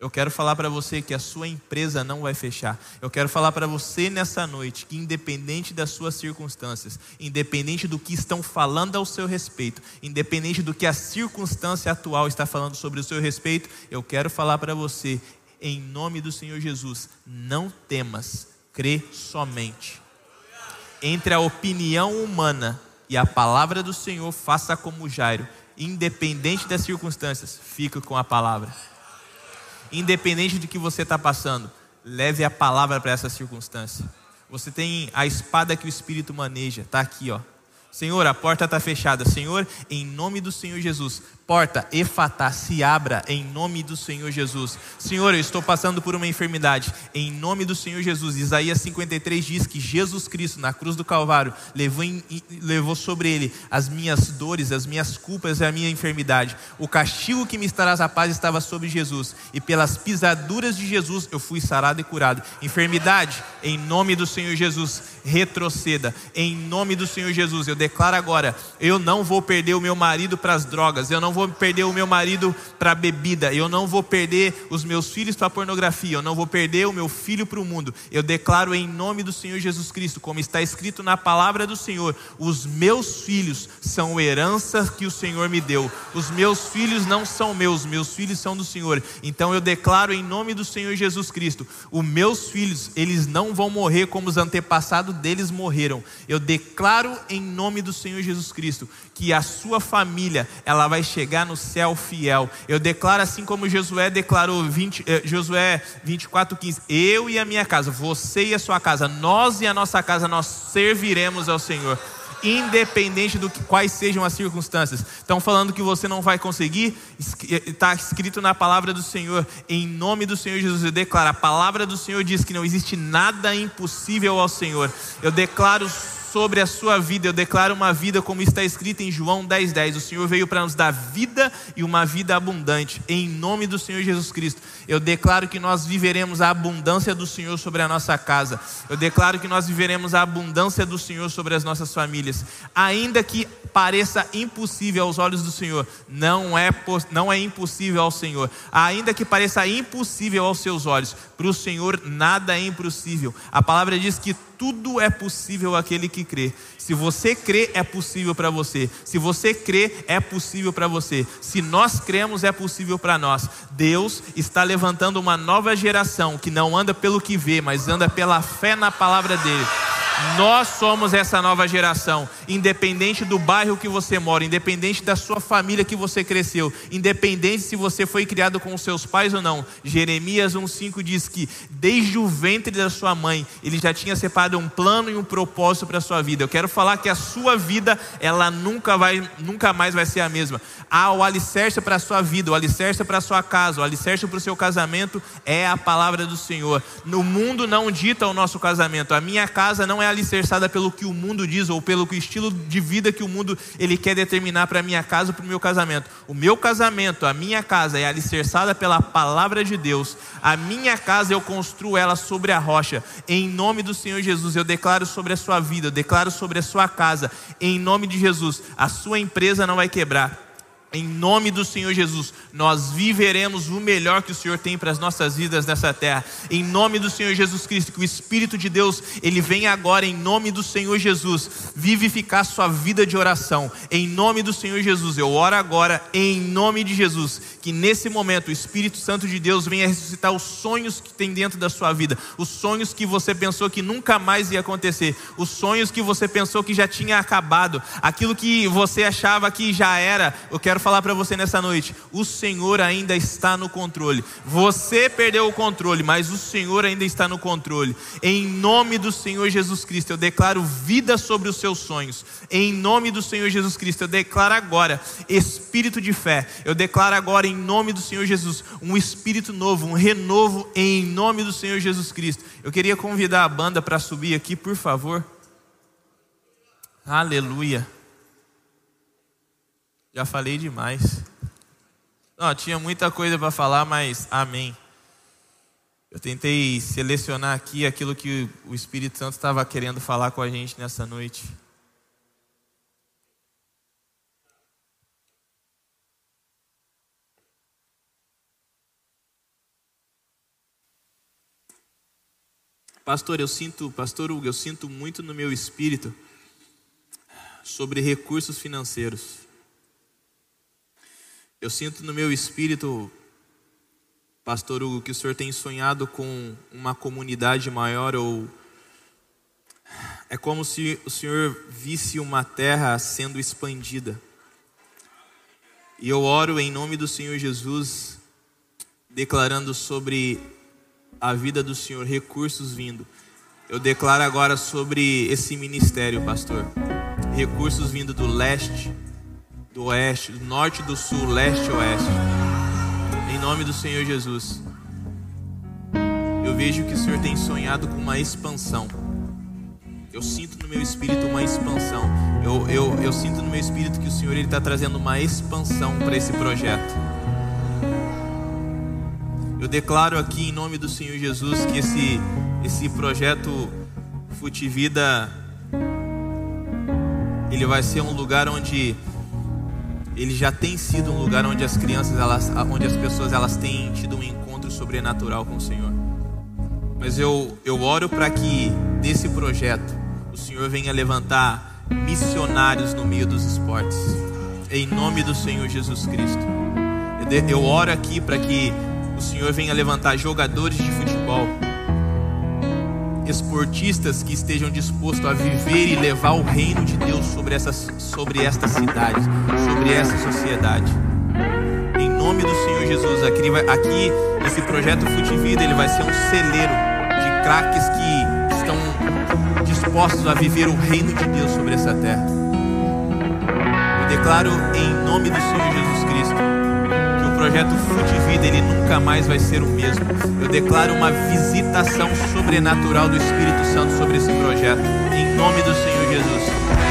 Eu quero falar para você que a sua empresa não vai fechar. Eu quero falar para você nessa noite que, independente das suas circunstâncias, independente do que estão falando ao seu respeito, independente do que a circunstância atual está falando sobre o seu respeito, eu quero falar para você, em nome do Senhor Jesus, não temas, crê somente. Entre a opinião humana e a palavra do Senhor, faça como Jairo, independente das circunstâncias, fica com a palavra independente do que você está passando, leve a palavra para essa circunstância. Você tem a espada que o Espírito maneja, está aqui, ó. Senhor, a porta está fechada. Senhor, em nome do Senhor Jesus, porta, efatá, se abra em nome do Senhor Jesus. Senhor, eu estou passando por uma enfermidade, em nome do Senhor Jesus. Isaías 53 diz que Jesus Cristo, na cruz do Calvário, levou, em, levou sobre ele as minhas dores, as minhas culpas e a minha enfermidade. O castigo que me estarás a paz estava sobre Jesus, e pelas pisaduras de Jesus eu fui sarado e curado. Enfermidade, em nome do Senhor Jesus, retroceda, em nome do Senhor Jesus. Eu declaro agora: eu não vou perder o meu marido para as drogas, eu não vou perder o meu marido para bebida, eu não vou perder os meus filhos para pornografia, eu não vou perder o meu filho para o mundo. Eu declaro em nome do Senhor Jesus Cristo, como está escrito na palavra do Senhor: os meus filhos são herança que o Senhor me deu. Os meus filhos não são meus, meus filhos são do Senhor. Então eu declaro em nome do Senhor Jesus Cristo: os meus filhos, eles não vão morrer como os antepassados deles morreram. Eu declaro em nome do Senhor Jesus Cristo que a sua família, ela vai chegar no céu fiel. Eu declaro assim como Josué declarou, 20, eh, Josué 24, 15: Eu e a minha casa, você e a sua casa, nós e a nossa casa, nós serviremos ao Senhor independente do que, quais sejam as circunstâncias. Estão falando que você não vai conseguir, está escrito na palavra do Senhor, em nome do Senhor Jesus, eu declaro: a palavra do Senhor diz que não existe nada impossível ao Senhor. Eu declaro sobre a sua vida. Eu declaro uma vida como está escrito em João 10,10. 10. O Senhor veio para nos dar vida e uma vida abundante. Em nome do Senhor Jesus Cristo, eu declaro que nós viveremos a abundância do Senhor sobre a nossa casa. Eu declaro que nós viveremos a abundância do Senhor sobre as nossas famílias. Ainda que pareça impossível aos olhos do Senhor, não é, não é impossível ao Senhor. Ainda que pareça impossível aos seus olhos, para o Senhor nada é impossível. A palavra diz que tudo é possível aquele que crê. Se você crê, é possível para você. Se você crê, é possível para você. Se nós cremos, é possível para nós. Deus está levantando uma nova geração que não anda pelo que vê, mas anda pela fé na palavra dele. Nós somos essa nova geração, independente do bairro que você mora, independente da sua família que você cresceu, independente se você foi criado com os seus pais ou não. Jeremias 1:5 diz que desde o ventre da sua mãe, ele já tinha separado um plano e um propósito para a sua vida. Eu quero falar que a sua vida, ela nunca vai, nunca mais vai ser a mesma. Há o alicerce para a sua vida, o alicerce para a sua casa, o alicerce para o seu casamento é a palavra do Senhor. No mundo não dita o nosso casamento. A minha casa não é alicerçada pelo que o mundo diz ou pelo estilo de vida que o mundo ele quer determinar para a minha casa, para o meu casamento. O meu casamento, a minha casa é alicerçada pela palavra de Deus. A minha casa eu construo ela sobre a rocha. Em nome do Senhor Jesus, eu declaro sobre a sua vida, eu declaro sobre a sua casa. Em nome de Jesus, a sua empresa não vai quebrar em nome do Senhor Jesus, nós viveremos o melhor que o Senhor tem para as nossas vidas nessa terra. Em nome do Senhor Jesus Cristo, que o Espírito de Deus, ele vem agora em nome do Senhor Jesus, vivificar sua vida de oração. Em nome do Senhor Jesus, eu oro agora em nome de Jesus, que nesse momento o Espírito Santo de Deus venha ressuscitar os sonhos que tem dentro da sua vida, os sonhos que você pensou que nunca mais ia acontecer, os sonhos que você pensou que já tinha acabado, aquilo que você achava que já era. Eu quero quero falar para você nessa noite: o Senhor ainda está no controle. Você perdeu o controle, mas o Senhor ainda está no controle. Em nome do Senhor Jesus Cristo, eu declaro vida sobre os seus sonhos. Em nome do Senhor Jesus Cristo, eu declaro agora espírito de fé. Eu declaro agora, em nome do Senhor Jesus, um espírito novo, um renovo, em nome do Senhor Jesus Cristo. Eu queria convidar a banda para subir aqui, por favor. Aleluia. Já falei demais. Não, tinha muita coisa para falar, mas amém. Eu tentei selecionar aqui aquilo que o Espírito Santo estava querendo falar com a gente nessa noite. Pastor, eu sinto, pastor Hugo, eu sinto muito no meu espírito sobre recursos financeiros. Eu sinto no meu espírito, pastor Hugo, que o senhor tem sonhado com uma comunidade maior ou é como se o senhor visse uma terra sendo expandida. E eu oro em nome do Senhor Jesus, declarando sobre a vida do Senhor, recursos vindo. Eu declaro agora sobre esse ministério, pastor. Recursos vindo do leste, do oeste, do norte, do sul, leste e oeste. Em nome do Senhor Jesus. Eu vejo que o Senhor tem sonhado com uma expansão. Eu sinto no meu espírito uma expansão. Eu, eu, eu sinto no meu espírito que o Senhor está trazendo uma expansão para esse projeto. Eu declaro aqui em nome do Senhor Jesus que esse, esse projeto Futivida ele vai ser um lugar onde ele já tem sido um lugar onde as crianças, elas, onde as pessoas elas têm tido um encontro sobrenatural com o Senhor. Mas eu, eu oro para que desse projeto o Senhor venha levantar missionários no meio dos esportes. Em nome do Senhor Jesus Cristo. Eu, oro aqui para que o Senhor venha levantar jogadores de futebol, esportistas que estejam dispostos a viver e levar o reino de Deus sobre, essa, sobre esta cidade, sobre essa sociedade. Em nome do Senhor Jesus, aqui, aqui esse projeto Fute Vida ele vai ser um celeiro de craques que estão dispostos a viver o reino de Deus sobre essa terra. Eu declaro em nome do Senhor Jesus Cristo projeto Fute Vida ele nunca mais vai ser o mesmo. Eu declaro uma visitação sobrenatural do Espírito Santo sobre esse projeto, em nome do Senhor Jesus.